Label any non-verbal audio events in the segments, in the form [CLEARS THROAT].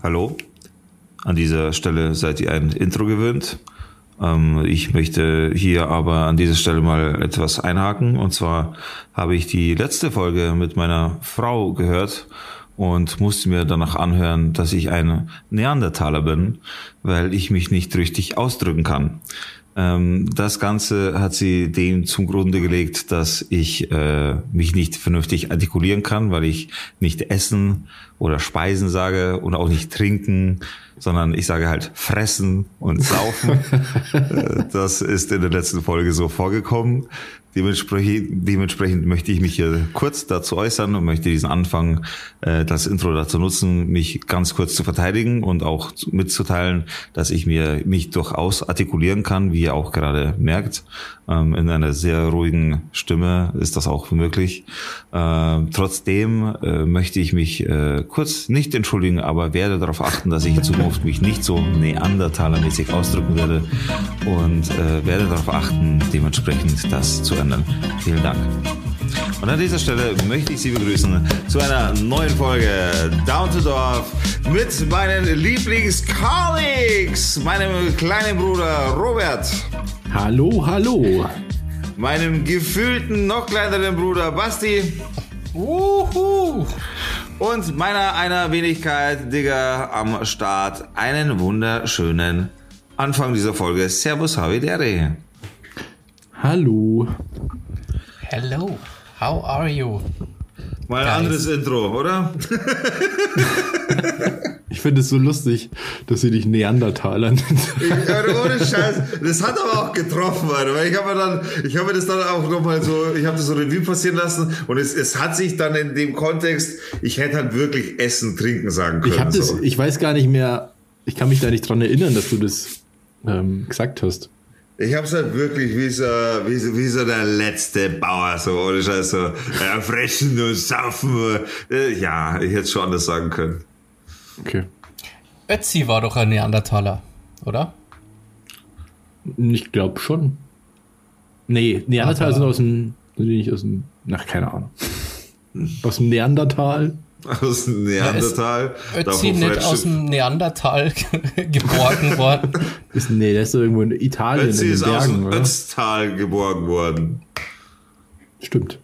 Hallo. An dieser Stelle seid ihr ein Intro gewöhnt. Ähm, ich möchte hier aber an dieser Stelle mal etwas einhaken. Und zwar habe ich die letzte Folge mit meiner Frau gehört und musste mir danach anhören, dass ich ein Neandertaler bin, weil ich mich nicht richtig ausdrücken kann. Ähm, das Ganze hat sie dem zum Grunde gelegt, dass ich äh, mich nicht vernünftig artikulieren kann, weil ich nicht essen oder speisen sage und auch nicht trinken, sondern ich sage halt fressen und saufen. [LAUGHS] Äh, das ist in der letzten Folge so vorgekommen. Dementsprechend, dementsprechend möchte ich mich hier kurz dazu äußern und möchte diesen Anfang, äh, das Intro dazu nutzen, mich ganz kurz zu verteidigen und auch mitzuteilen, dass ich mir mich durchaus artikulieren kann, wie ihr auch gerade merkt. Ähm, in einer sehr ruhigen Stimme ist das auch möglich. Äh, trotzdem äh, möchte ich mich äh, kurz nicht entschuldigen, aber werde darauf achten, dass ich in Zukunft mich nicht so Neandertaler-mäßig ausdrücken werde und äh, werde darauf achten, dementsprechend das zu ändern. Vielen Dank. Und an dieser Stelle möchte ich Sie begrüßen zu einer neuen Folge Down to Dorf mit meinen Lieblings-Colleagues, meinem kleinen Bruder Robert. Hallo, hallo. Meinem gefühlten, noch kleineren Bruder Basti. Uhu. Und meiner einer Wenigkeit, Digga, am Start. Einen wunderschönen Anfang dieser Folge. Servus, Havidere. Hallo. Hello. How are you? Mal ein anderes Intro, oder? Ich finde es so lustig, dass sie dich Neandertaler nennt. Ohne Scheiß. Das hat aber auch getroffen, Alter. Weil ich habe mir dann, ich habe mir das dann auch nochmal so, ich habe das so Revue passieren lassen und es, es hat sich dann in dem Kontext, ich hätte halt wirklich Essen, Trinken sagen können. Ich habe das, so. ich weiß gar nicht mehr, ich kann mich da nicht dran erinnern, dass du das ähm, gesagt hast. Ich hab's halt wirklich wie so, wie so, wie so der letzte Bauer, so, ohne Scheiß, so, äh, fressen und saufen. Äh, ja, ich hätte es schon anders sagen können. Okay. Ötzi war doch ein Neandertaler, oder? Ich glaube schon. Nee, Neandertaler sind aus dem, sind die nicht aus dem, ach, keine Ahnung. Aus dem Neandertal? [LAUGHS] Aus dem Neandertal. Ötzi da, wo nicht Fred aus dem Neandertal [LAUGHS] geborgen worden. [LAUGHS] Ist, nee, der ist doch irgendwo in Italien, Ötzi in den ist aus Bergen, dem oder? Ötztal geborgen worden. Stimmt.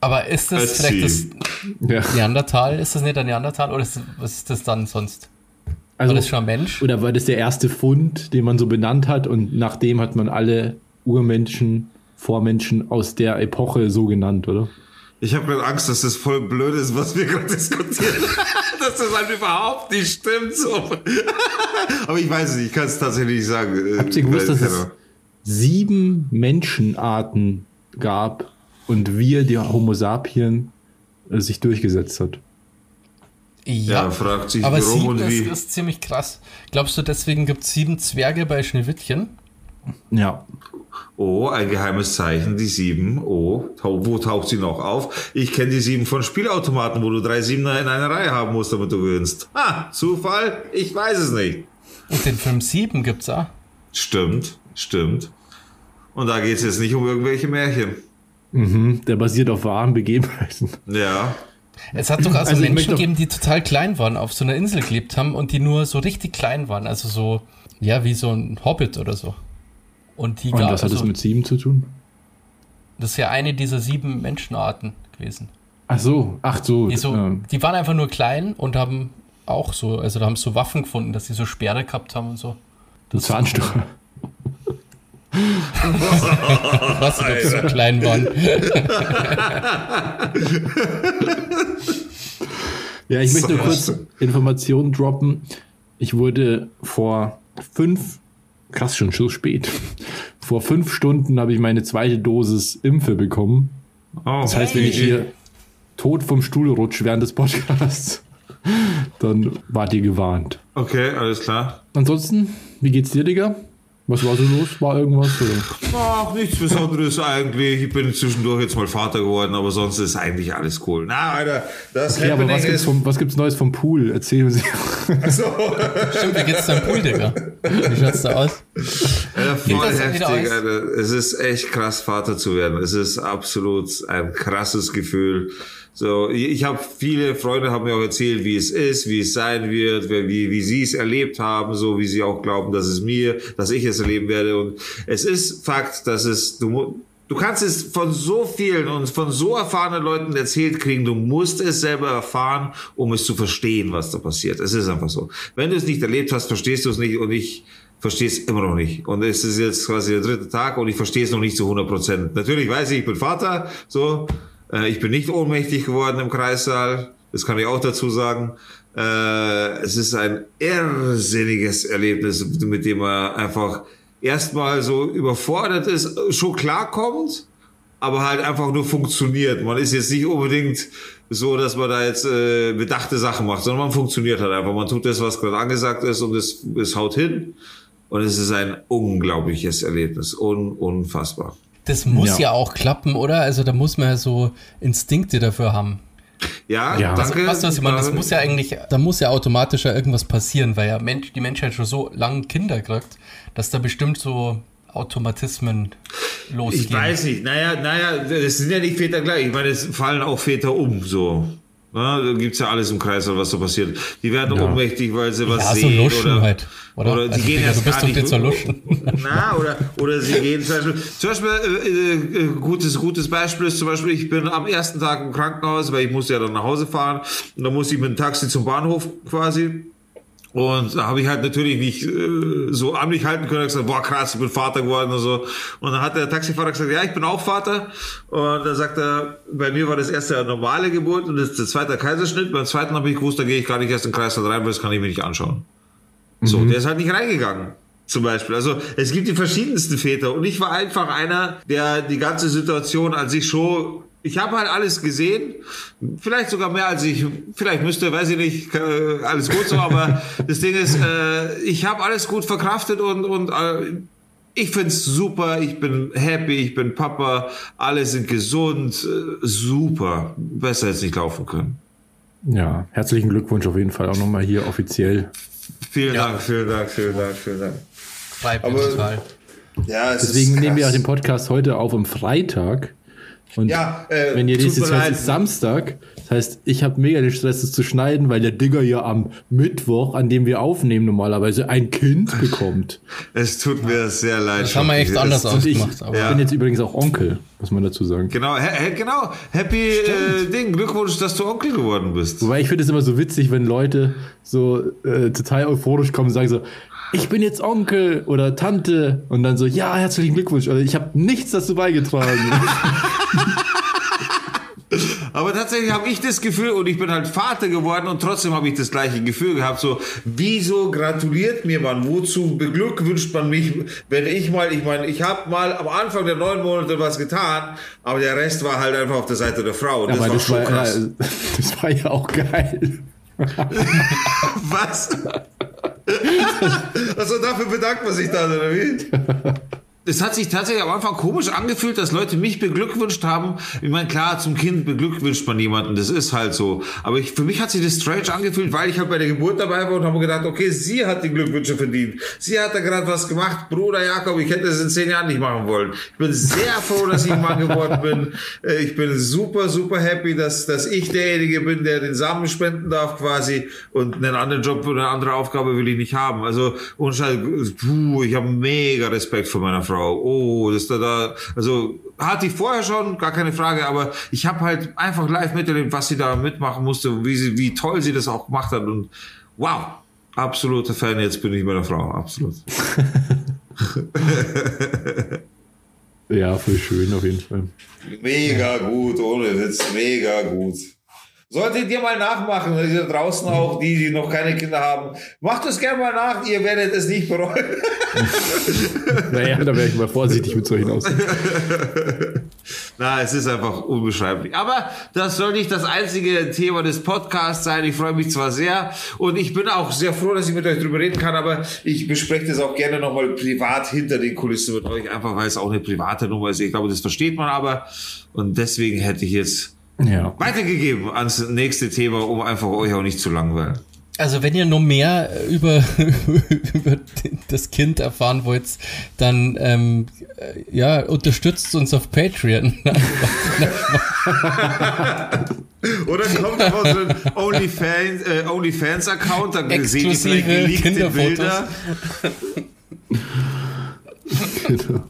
Aber ist das Ötzi. vielleicht das Ja. Neandertal? Ist das nicht ein Neandertal oder ist das, was ist das dann sonst? Also, War das schon ein Mensch? Oder war das der erste Fund, den man so benannt hat und nachdem hat man alle Urmenschen, Vormenschen aus der Epoche so genannt, oder? Ich habe gerade Angst, dass das voll blöd ist, was wir gerade diskutieren. [LAUGHS] dass das halt überhaupt nicht stimmt. So. [LAUGHS] Aber ich weiß es nicht, ich kann es tatsächlich nicht sagen. Äh, Habt ihr gewusst, dass es sieben Menschenarten gab und wir, die Homo sapien, äh, sich durchgesetzt hat? Ja, fragt sich, aber warum sieben und wie. ist, ist ziemlich krass. Glaubst du, deswegen gibt es sieben Zwerge bei Schneewittchen? Ja. Oh, ein geheimes Zeichen, die sieben. Oh, wo taucht sie noch auf? Ich kenne die sieben von Spielautomaten, wo du drei Siebener in einer Reihe haben musst, damit du gewinnst. Ah, Zufall? Ich weiß es nicht. Und den Film sieben gibt's auch. Stimmt, stimmt. Und da geht es jetzt nicht um irgendwelche Märchen. Mhm, der basiert auf wahren Begebenheiten. Ja. Es hat doch also, Also Menschen gegeben, die total klein waren, auf so einer Insel gelebt haben und die nur so richtig klein waren. Also so, ja, wie so ein Hobbit oder so. Und die Und was hat also, das mit sieben zu tun? das ist ja eine dieser sieben Menschenarten gewesen. Ach so, ach so. Die, so, ähm, die waren einfach nur klein und haben auch so, also da haben sie so Waffen gefunden, dass sie so Speere gehabt haben und so. ein Zahnstocher. Was, ob sie so klein waren. [LAUGHS] Ja, ich möchte nur So. kurz Informationen droppen. Ich wurde vor fünf, krass schon so spät, vor fünf Stunden habe ich meine zweite Dosis Impfe bekommen. Oh, Das heißt, wenn ich hier tot vom Stuhl rutsche während des Podcasts, dann wart ihr gewarnt. Okay, alles klar. Ansonsten, wie geht's dir, Digga? Was war so los? War irgendwas? Oder? Ach, nichts Besonderes eigentlich. Ich bin zwischendurch jetzt mal Vater geworden, aber sonst ist eigentlich alles cool. Na, Alter, das Ja, aber Happening was gibt's, vom, was gibt's Neues vom Pool? Erzählen Sie. so, Stimmt, wie geht's deinem Pool, Digga? Wie schaut's da aus? ja, voll das heftig? Alter. Es ist echt krass, Vater zu werden. Es ist absolut ein krasses Gefühl. So, ich habe viele Freunde haben mir auch erzählt, wie es ist, wie es sein wird, wie, wie sie es erlebt haben, so wie sie auch glauben, dass es mir, dass ich es erleben werde. Und es ist Fakt, dass es, du, du kannst es von so vielen und von so erfahrenen Leuten erzählt kriegen, du musst es selber erfahren, um es zu verstehen, was da passiert. Es ist einfach so. Wenn du es nicht erlebt hast, verstehst du es nicht und ich verstehe es immer noch nicht. Und es ist jetzt quasi der dritte Tag und ich verstehe es noch nicht zu 100 Prozent. Natürlich weiß ich, ich bin Vater, so, ich bin nicht ohnmächtig geworden im Kreissaal. Das kann ich auch dazu sagen. Äh, es ist ein irrsinniges Erlebnis, mit dem man einfach erstmal so überfordert ist, schon klarkommt, aber halt einfach nur funktioniert. Man ist jetzt nicht unbedingt so, dass man da jetzt äh, bedachte Sachen macht, sondern man funktioniert halt einfach. Man tut das, was gerade angesagt ist und es, es haut hin. Und es ist ein unglaubliches Erlebnis. Un, unfassbar. Das muss ja. ja auch klappen, oder? Also da muss man ja so Instinkte dafür haben. Ja, ja. danke. Weißt du, was ich meine? Das muss ja eigentlich, da muss ja automatisch ja irgendwas passieren, weil ja Mensch, die Menschheit schon so lange Kinder kriegt, dass da bestimmt so Automatismen losgehen. Ich weiß nicht. Naja, naja, das sind ja nicht Väter gleich. Ich meine, es fallen auch Väter um, so. Ja, da gibt's ja alles im Kreis, was so passiert. Die werden ja. ohnmächtig, weil sie was ja, sehen. So Luschen oder, halt. Oder, oder also, gehen erst gar nicht. Zur Luschen. [LAUGHS] Na, oder, oder sie gehen zum Beispiel, zum Beispiel äh, äh, gutes, gutes Beispiel ist zum Beispiel, ich bin am ersten Tag im Krankenhaus, weil ich musste ja dann nach Hause fahren. Und dann musste ich mit dem Taxi zum Bahnhof quasi. Und da habe ich halt natürlich nicht äh, so an mich halten können. Ich gesagt, boah krass, ich bin Vater geworden und so. Und dann hat der Taxifahrer gesagt, ja, ich bin auch Vater. Und dann sagt er, bei mir war das erste eine normale Geburt und das ist der zweite Kaiserschnitt. Beim zweiten habe ich gewusst, da gehe ich gar nicht erst in den Kreis rein, weil das kann ich mir nicht anschauen. Mhm. So, der ist halt nicht reingegangen. Zum Beispiel. Also es gibt die verschiedensten Väter und ich war einfach einer, der die ganze Situation an sich schon ich habe halt alles gesehen, vielleicht sogar mehr als ich, vielleicht müsste, weiß ich nicht, äh, alles gut so, aber [LAUGHS] das Ding ist, äh, ich habe alles gut verkraftet und, und äh, ich find's super, ich bin happy, ich bin Papa, alle sind gesund, äh, super, besser jetzt nicht laufen können. Ja, herzlichen Glückwunsch auf jeden Fall auch nochmal hier offiziell. Vielen ja. Dank, vielen Dank, vielen Dank, vielen Dank. Freut mich total. Ja, Deswegen nehmen wir auch den Podcast heute auf am Freitag. Und ja, äh, wenn ihr nächstes hört, ist Samstag. Das heißt, ich habe mega den Stress, es zu schneiden, weil der Digger ja am Mittwoch, an dem wir aufnehmen, normalerweise ein Kind bekommt. [LAUGHS] Es tut mir sehr leid. Das haben wir echt anders ausgemacht. Ich, aber. Ja. bin jetzt übrigens auch Onkel, muss man dazu sagen. Genau, he, genau. Happy äh, Ding. Glückwunsch, dass du Onkel geworden bist. Wobei ich finde es immer so witzig, wenn Leute so äh, total euphorisch kommen und sagen so, ich bin jetzt Onkel oder Tante und dann so, ja, herzlichen Glückwunsch. Oder ich habe nichts dazu beigetragen. [LAUGHS] Aber tatsächlich habe ich das Gefühl, und ich bin halt Vater geworden und trotzdem habe ich das gleiche Gefühl gehabt. So, wieso gratuliert mir man? Wozu beglückwünscht man mich, wenn ich mal, ich meine, ich habe mal am Anfang der neun Monate was getan, aber der Rest war halt einfach auf der Seite der Frau. Und das aber war das schon war, krass. Ja, [LAUGHS] das war ja auch geil. [LAUGHS] was? [LAUGHS] also dafür bedankt man sich dann, oder wie? Es hat sich tatsächlich am Anfang komisch angefühlt, dass Leute mich beglückwünscht haben. Ich meine, klar, zum Kind beglückwünscht man jemanden, das ist halt so. Aber ich, für mich hat sich das strange angefühlt, weil ich halt bei der Geburt dabei war und habe gedacht, okay, sie hat die Glückwünsche verdient. Sie hat da gerade was gemacht. Bruder Jakob, ich hätte das in zehn Jahren nicht machen wollen. Ich bin sehr froh, dass ich Mann geworden bin. Äh, ich bin super, super happy, dass, dass ich derjenige bin, der den Samen spenden darf quasi und einen anderen Job oder eine andere Aufgabe will ich nicht haben. Also, und halt, puh, ich habe mega Respekt vor meiner Frau. Frau. Oh, das da da. Also hatte ich vorher schon, gar keine Frage, aber ich habe halt einfach live miterlebt, was sie da mitmachen musste, wie sie, wie toll sie das auch gemacht hat und wow, absoluter Fan. Jetzt bin ich meiner Frau, absolut. [LAUGHS] ja, voll schön auf jeden Fall. Mega gut, ohne Witz, mega gut. Solltet ihr mal nachmachen, ihr draußen auch, die, die noch keine Kinder haben. Macht es gerne mal nach, ihr werdet es nicht bereuen. [LAUGHS] naja, da wäre ich mal vorsichtig mit solchen Aussagen. [LAUGHS] Na, es ist einfach unbeschreiblich. Aber das soll nicht das einzige Thema des Podcasts sein. Ich freue mich zwar sehr und ich bin auch sehr froh, dass ich mit euch drüber reden kann, aber ich bespreche das auch gerne nochmal privat hinter den Kulissen mit euch, einfach weil es auch eine private Nummer ist. Ich glaube, das versteht man aber. Und deswegen hätte ich jetzt ja. weitergegeben ans nächste Thema, um einfach euch auch nicht zu langweilen. Also wenn ihr noch mehr über, [LAUGHS] über das Kind erfahren wollt, dann ähm, ja, unterstützt uns auf Patreon. [LAUGHS] Oder kommt auf unseren OnlyFans, äh, OnlyFans Account, da seht ihr vielleicht geleakte Bilder. [LAUGHS] genau.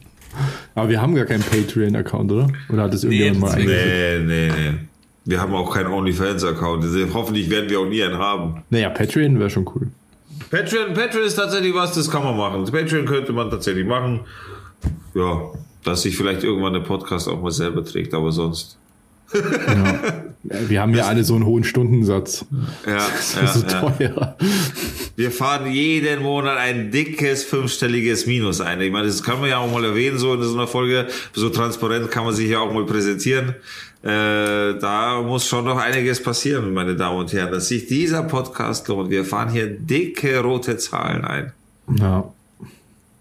Aber wir haben gar keinen Patreon-Account, oder? Oder hat das irgendjemand nee, mal eingeführt? Nee, nee, nee. Wir haben auch keinen OnlyFans-Account. Hoffentlich werden wir auch nie einen haben. Naja, Patreon wäre schon cool. Patreon, Patreon ist tatsächlich was, das kann man machen. Patreon könnte man tatsächlich machen. Ja, dass sich vielleicht irgendwann der Podcast auch mal selber trägt, aber sonst. Ja. Wir haben ja alle so einen hohen Stundensatz. Ja, das ist ja, so teuer. Wir fahren jeden Monat ein dickes fünfstelliges Minus ein. Ich meine, das kann man ja auch mal erwähnen, so in so einer Folge. So transparent kann man sich ja auch mal präsentieren. Äh, da muss schon noch einiges passieren, meine Damen und Herren, dass sich dieser Podcast lohnt. Wir fahren hier dicke rote Zahlen ein. Ja.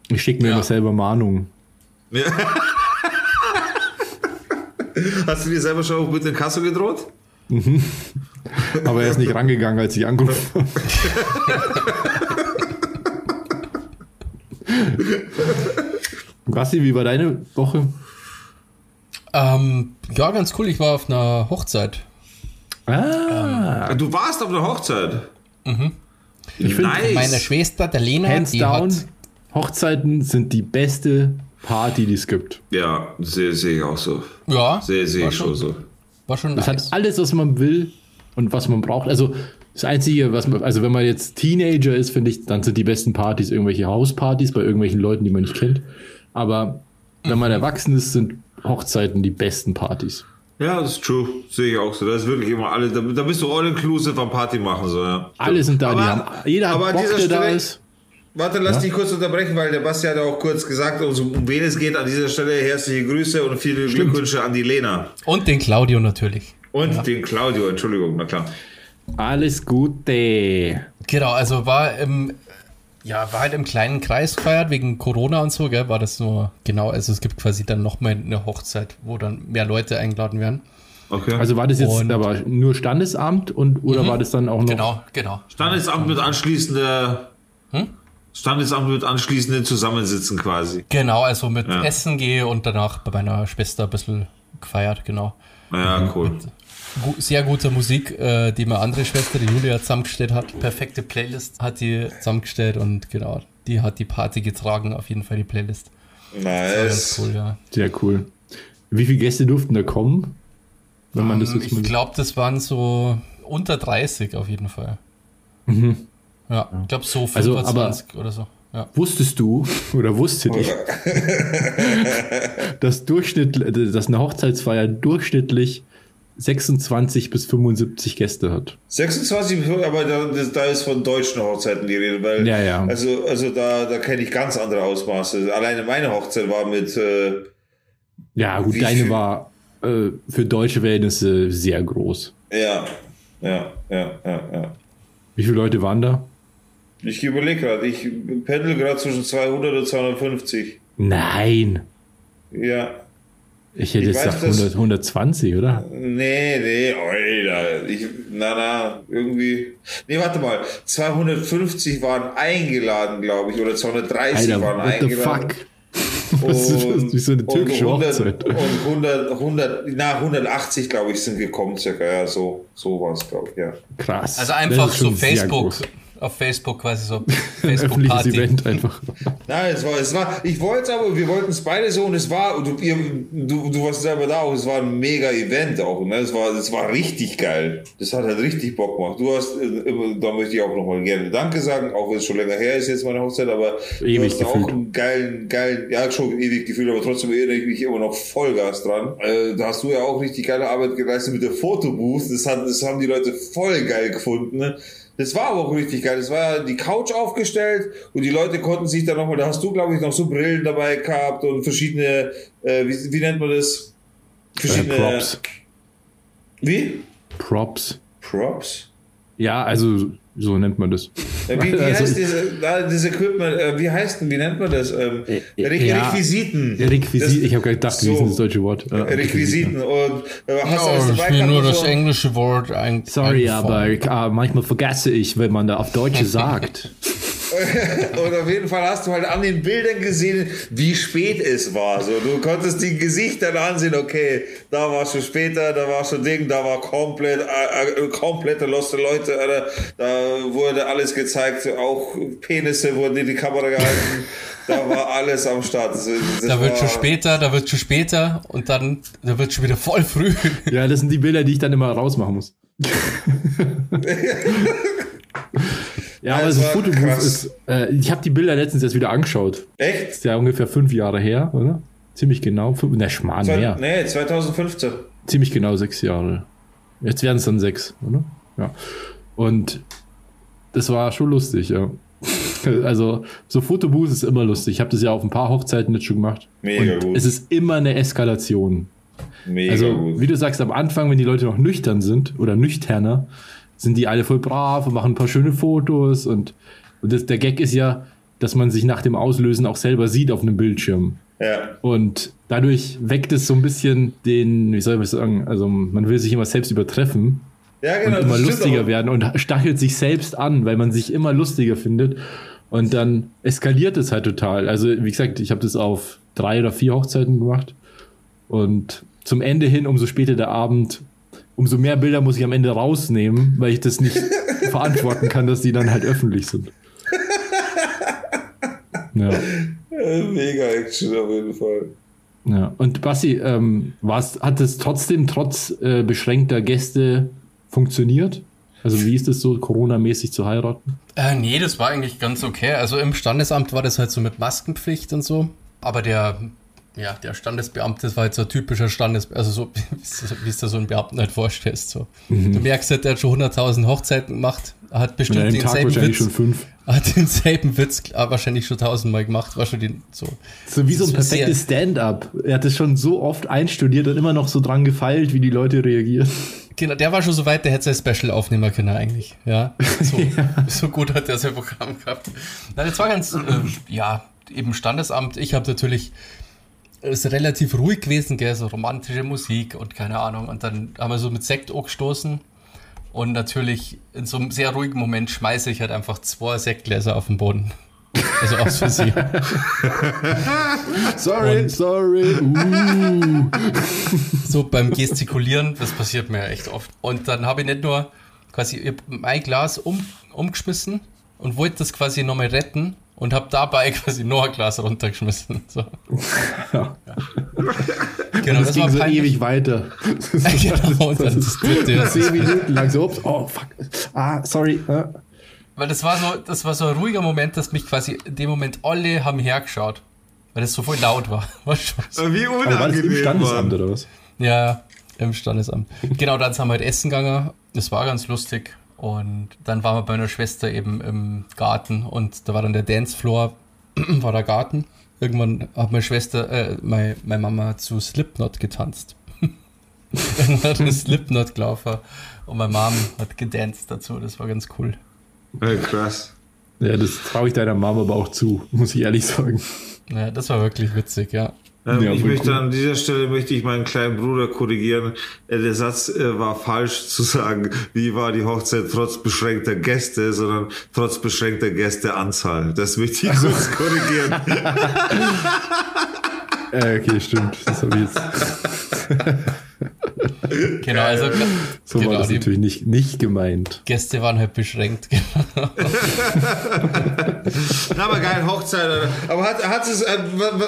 Ich schicke mir ja. immer selber Mahnungen. Ja. [LAUGHS] Hast du dir selber schon mit dem Kasso gedroht? Mhm. Aber er ist nicht rangegangen, als ich angerufen habe. [LAUGHS] Rassi, wie war deine Woche? Ähm, ja, ganz cool. Ich war auf einer Hochzeit. Ah. Ähm, du warst auf einer Hochzeit? Mhm. Ich finde, nice. meine Schwester, der Lena, Hands die down, hat Hochzeiten sind die beste Party, die es gibt. Ja, sehe seh ich auch so. Ja. Sehe seh ich schon so. War schon nice. hat alles, was man will und was man braucht. Also das Einzige, was man, also wenn man jetzt Teenager ist, finde ich, dann sind die besten Partys irgendwelche Hauspartys bei irgendwelchen Leuten, die man nicht kennt. Aber wenn man erwachsen ist, sind Hochzeiten die besten Partys. Ja, das ist true. Sehe ich auch so. Das ist wirklich immer alle. Da, da bist du all inclusive am Party machen. So, ja. Alle sind da. Aber, haben, jeder hat Bock, der da ist. Warte, lass ja? dich kurz unterbrechen, weil der Basti hat auch kurz gesagt, um, um wen es geht. An dieser Stelle herzliche Grüße und viele Stimmt. Glückwünsche an die Lena. Und den Claudio natürlich. Und ja. den Claudio, Entschuldigung, na klar. Alles Gute. Genau, also war im, ja, war halt im kleinen Kreis gefeiert, wegen Corona und so, gell, war das nur, genau, also es gibt quasi dann nochmal eine Hochzeit, wo dann mehr Leute eingeladen werden. Okay. Also war das jetzt und, aber nur Standesamt und oder mhm. war das dann auch noch? Genau, genau. Standesamt mit anschließender hm? Standesamt mit anschließenden Zusammensitzen quasi. Genau, also mit ja. Essen gehe und danach bei meiner Schwester ein bisschen gefeiert, genau. Ja, cool. Mit, sehr gute Musik, äh, die meine andere Schwester, die Julia, zusammengestellt hat. Perfekte Playlist hat die zusammengestellt und genau, die hat die Party getragen, auf jeden Fall die Playlist. Nice. Cool, ja. Sehr cool. Wie viele Gäste durften da kommen? Wenn man das ähm, jetzt ich glaube, das waren so unter 30 auf jeden Fall. Mhm. Ja, ich glaube so 25 also, oder so. Ja. Wusstest du [LAUGHS] oder wusstet ich, [LAUGHS] dass, Durchschnitt, dass eine Hochzeitsfeier durchschnittlich 26 bis 75 Gäste hat. 26, aber da, da, ist von deutschen Hochzeiten die Rede, weil ja, ja. also, also da, da kenne ich ganz andere Ausmaße. Alleine meine Hochzeit war mit äh, Ja, gut, deine viel? war äh, für deutsche Verhältnisse sehr groß. Ja, ja, ja, ja, ja. Wie viele Leute waren da? Ich überlege gerade, ich pendel gerade zwischen 200 und 250. Nein. Ja. Ich hätte jetzt gesagt 100, 120, oder? Nee, nee, Alter. Ich, na, na, irgendwie. Nee, warte mal. 250 waren eingeladen, glaube ich, oder 230 Alter, waren what eingeladen. The fuck? [LAUGHS] Ist das? Wie so eine türkische und 100, Hochzeit. Und [LAUGHS] 100, 100, na, 180, glaube ich, sind gekommen, circa. Ja, so, so war es, glaube ich, ja. Krass. Also einfach so Facebook auf Facebook quasi so [LAUGHS] Facebook Party. Event einfach. Nein, es war, es war, ich wollte es aber, wir wollten es beide so und es war, du, ihr, du, du warst selber da auch, es war ein mega Event auch, ne? Es war, es war richtig geil. Das hat halt richtig Bock gemacht. Du hast, äh, da möchte ich auch nochmal gerne Danke sagen, auch wenn es schon länger her ist jetzt meine Hochzeit, aber ewig du hast auch einen geilen, geilen, ja schon ewig gefühlt, aber trotzdem erinnere ich mich immer noch Vollgas dran. Äh, da hast du ja auch richtig geile Arbeit geleistet mit der Fotobooth. Das, hat, das haben die Leute voll geil gefunden. Ne? Das war aber auch richtig geil. Das war die Couch aufgestellt und die Leute konnten sich da nochmal, da hast du, glaube ich, noch so Brillen dabei gehabt und verschiedene, äh, wie, wie, nennt man das? Verschiedene. Äh, Props. Wie? Props. Props? Ja, also so nennt man das. Wie, wie [LAUGHS] also heißt diese, dieses Equipment, äh, wie heißt denn, wie nennt man das? Ähm, äh, Re ja, Requisiten. Requisiten, ich habe gedacht, so, wie ist das deutsche Wort? Ja, Requisiten. Und äh, hast no, alles dabei? Ich nur das englische Wort ein, Sorry, aber uh, manchmal vergesse ich, wenn man da auf Deutsch [LAUGHS] sagt. [LAUGHS] und auf jeden Fall hast du halt an den Bildern gesehen, wie spät es war. So, du konntest die Gesichter ansehen, okay, da war schon später, da war schon Ding, da war komplett, äh, äh, komplette loste Leute, äh, da wurde alles gezeigt, auch Penisse wurden in die Kamera gehalten. da war alles am Start. Das, das da wird schon später, da wird schon später und dann, da wird schon wieder voll früh. Ja, das sind die Bilder, die ich dann immer rausmachen muss. [LAUGHS] Ja, aber das Fotobuch ist. Äh, ich habe die Bilder letztens erst wieder angeschaut. Echt? Ist ja ungefähr fünf Jahre her, oder? Ziemlich genau. Ne, Schmarrn mehr. Nee, 2015. Ziemlich genau sechs Jahre. Jetzt werden es dann sechs, oder? Ja. Und das war schon lustig, ja. [LAUGHS] Also, so Fotobuch ist immer lustig. Ich habe das ja auf ein paar Hochzeiten jetzt schon gemacht. Mega und gut. Es ist immer eine Eskalation. Mega also, gut. wie du sagst, am Anfang, wenn die Leute noch nüchtern sind oder nüchterner, sind die alle voll brav und machen ein paar schöne Fotos und, und das, der Gag ist ja, dass man sich nach dem Auslösen auch selber sieht auf einem Bildschirm. Ja. Und dadurch weckt es so ein bisschen den, wie soll ich sagen, also man will sich immer selbst übertreffen. Ja, genau, und immer lustiger werden und stachelt sich selbst an, weil man sich immer lustiger findet. Und dann eskaliert es halt total. Also, wie gesagt, ich habe das auf drei oder vier Hochzeiten gemacht. Und zum Ende hin, umso später der Abend, umso mehr Bilder muss ich am Ende rausnehmen, weil ich das nicht [LAUGHS] verantworten kann, dass die dann halt öffentlich sind. [LAUGHS] Ja. Mega Action auf jeden Fall. Ja, und Basti, ähm, hat es trotzdem trotz äh, beschränkter Gäste funktioniert? Also wie ist es so, Corona-mäßig zu heiraten? Äh, nee, das war eigentlich ganz okay. Also im Standesamt war das halt so mit Maskenpflicht und so. Aber der ja, der Standesbeamte das war jetzt so ein typischer Standes, also so, [LAUGHS] wie es dir so ein Beamten halt vorstellst. So. Mhm. Du merkst halt, der hat schon 100.000 Hochzeiten gemacht, hat bestimmt ja, den Tag selben Witz. Schon fünf. [LAUGHS] Hat denselben Witz wahrscheinlich schon tausendmal gemacht, war schon den, so. So wie so ein perfektes Stand-up. Er hat es schon so oft einstudiert und immer noch so dran gefeilt, wie die Leute reagieren. Genau, der war schon so weit, der hätte sein Special aufnehmen können eigentlich. Ja, so, [LAUGHS] ja. so gut hat er sein Programm gehabt. Nein, das war ganz, äh, ja, eben Standesamt. Ich habe natürlich ist relativ ruhig gewesen, gell, so romantische Musik und keine Ahnung. Und dann haben wir so mit Sekt gestoßen. Und natürlich in so einem sehr ruhigen Moment schmeiße ich halt einfach zwei Sektgläser auf den Boden. Also aus Versehen. [LAUGHS] sorry, und sorry. Uh. So beim Gestikulieren, das passiert mir ja echt oft. Und dann habe ich nicht nur quasi mein Glas um, umgeschmissen und wollte das quasi nochmal retten und habe dabei [LAUGHS] quasi noch ein Glas runtergeschmissen. [LAUGHS] So. Ja. Genau, das, das ging so ewig weiter. [LAUGHS] genau, und dann das dritte. Zehn Minuten lang so, ups, oh fuck, ah, sorry. Weil das war so, das war so ein ruhiger Moment, dass mich quasi in dem Moment alle haben hergeschaut. Weil das so voll laut war. war schon so. Wie unangenehm. Aber war das im Standesamt oder was? Ja, im Standesamt. genau, dann sind wir halt essen gegangen. Das war ganz lustig. Und dann waren wir bei meiner Schwester eben im Garten und da war dann der Dancefloor, [CLEARS THROAT] war der Garten. Irgendwann hat meine Schwester, äh, meine, meine Mama zu Slipknot getanzt. [LAUGHS] Irgendwann hat Slipknot gelaufen und meine Mom hat gedanced dazu. Das war ganz cool. Ja, krass. Ja, das traue ich deiner Mama aber auch zu, muss ich ehrlich sagen. Ja, das war wirklich witzig, ja. Ähm, ja, ich möchte cool. an dieser Stelle möchte ich meinen kleinen Bruder korrigieren. Äh, der Satz äh, war falsch [LAUGHS] zu sagen, wie war die Hochzeit trotz beschränkter Gäste, sondern trotz beschränkter Gästeanzahl. Das möchte ich kurz korrigieren. [LAUGHS] äh, okay, stimmt. Das habe ich jetzt. [LAUGHS] genau, also so genau, war das natürlich nicht, nicht gemeint. Gäste waren halt beschränkt. [LAUGHS] Genau. Na, aber geil, Hochzeit. Aber hat, hat, es, äh,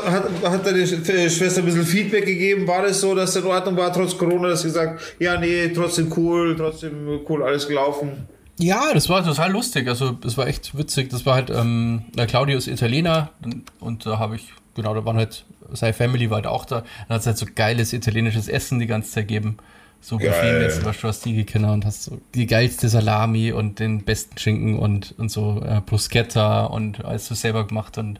hat, hat deine Schwester ein bisschen Feedback gegeben? War das so, dass es in Ordnung war, trotz Corona, dass sie gesagt, ja, nee, trotzdem cool, trotzdem cool, alles gelaufen? Ja, das war total lustig. Also, das war echt witzig. Das war halt, ähm, der Claudio ist Italiener und da habe ich, genau, da waren halt seine Family war halt auch da. Dann hat es halt so geiles italienisches Essen die ganze Zeit gegeben. So Buffet jetzt, was du hast die gekannt und hast so die geilste Salami und den besten Schinken und, und so äh, Bruschetta und alles so selber gemacht und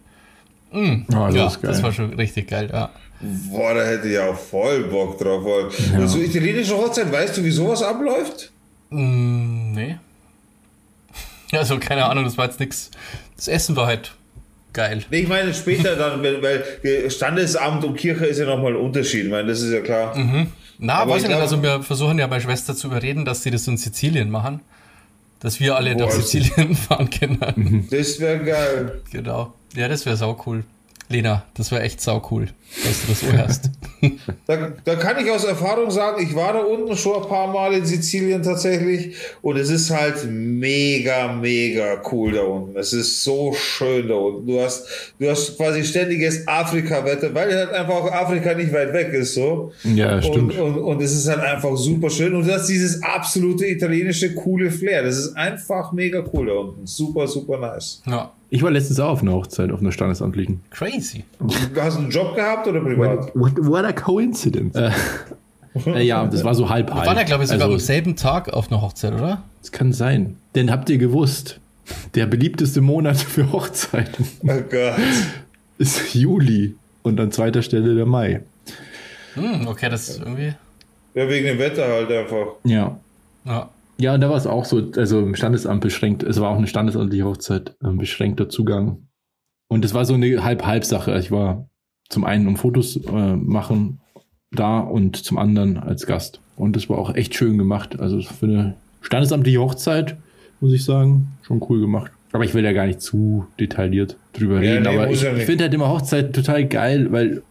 mh, mm, oh, das ja, das war schon richtig geil, ja. Boah, da hätte ich auch voll Bock drauf. Ja. So italienische Hochzeit, weißt du, wie sowas abläuft? Mm, nee. [LAUGHS] Also keine Ahnung, das war jetzt nichts. Das Essen war halt geil. Nee, ich meine später dann, weil Standesamt und Kirche ist ja nochmal ein Unterschied, ich meine, das ist ja klar. Mhm. Na, Aber weiß ich nicht, also wir versuchen ja meine Schwester zu überreden, dass sie das in Sizilien machen. Dass wir alle Boah, nach Sizilien [LAUGHS] fahren können. Das wäre geil. Genau. Ja, das wäre sau cool. Lena, das war echt sau cool, dass du das so hörst. [LAUGHS] da, da, kann ich aus Erfahrung sagen, ich war da unten schon ein paar Mal in Sizilien tatsächlich und es ist halt mega, mega cool da unten. Es ist so schön da unten. Du hast, du hast quasi ständiges Afrika-Wetter, weil halt einfach auch Afrika nicht weit weg ist, so. Ja, stimmt. Und, und, und es ist halt einfach super schön und du hast dieses absolute italienische coole Flair. Das ist einfach mega cool da unten. Super, super nice. Ja. Ich war letztens auch auf einer Hochzeit, auf einer standesamtlichen. Crazy. Du hast einen Job gehabt oder privat? What, what, what a coincidence. Äh, [LAUGHS] äh, ja, das war so halb halb. Wir waren ja, glaube ich, sogar also, am selben Tag auf einer Hochzeit, oder? Das kann sein. Denn habt ihr gewusst, der beliebteste Monat für Hochzeiten oh Gott. [LAUGHS] ist Juli und an zweiter Stelle der Mai. Hm, okay, das ist irgendwie. Ja, wegen dem Wetter halt einfach. Ja. Ja. Ja, da war es auch so, also im Standesamt beschränkt, es war auch eine standesamtliche Hochzeit, äh, beschränkter Zugang. Und es war so eine Halb-Halb-Sache. Ich war zum einen um Fotos äh, machen da und zum anderen als Gast. Und das war auch echt schön gemacht. Also für eine standesamtliche Hochzeit, muss ich sagen, schon cool gemacht. Aber ich will ja gar nicht zu detailliert drüber ja, reden. Nee, aber ich finde halt immer Hochzeit total geil, weil,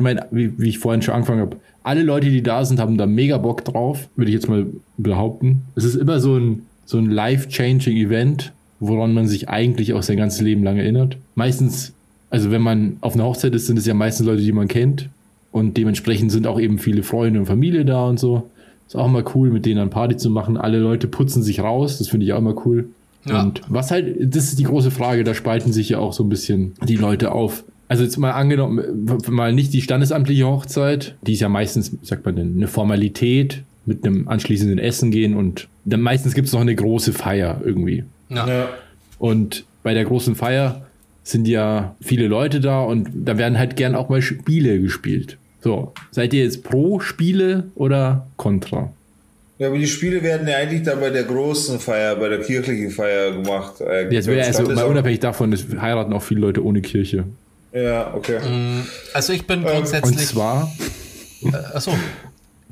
ich meine, wie, wie ich vorhin schon angefangen habe, alle Leute, die da sind, haben da mega Bock drauf, würde ich jetzt mal behaupten. Es ist immer so ein, so ein life-changing Event, woran man sich eigentlich auch sein ganzes Leben lang erinnert. Meistens, also wenn man auf einer Hochzeit ist, sind es ja meistens Leute, die man kennt. Und dementsprechend sind auch eben viele Freunde und Familie da und so. Ist auch immer cool, mit denen dann Party zu machen. Alle Leute putzen sich raus, das finde ich auch immer cool. Ja. Und was halt, das ist die große Frage, da spalten sich ja auch so ein bisschen die Leute auf. Also jetzt mal angenommen, mal nicht die standesamtliche Hochzeit, die ist ja meistens, sagt man denn, eine Formalität mit einem anschließenden Essen gehen und dann meistens gibt es noch eine große Feier irgendwie. Ja. ja. Und bei der großen Feier sind ja viele Leute da und da werden halt gern auch mal Spiele gespielt. So, seid ihr jetzt pro Spiele oder contra? Ja, aber die Spiele werden ja eigentlich dann bei der großen Feier, bei der kirchlichen Feier gemacht. Äh, Jetzt wäre also mal unabhängig davon, es heiraten auch viele Leute ohne Kirche. Ja, okay. Mm, also ich bin ähm, grundsätzlich. Und zwar. Äh, achso.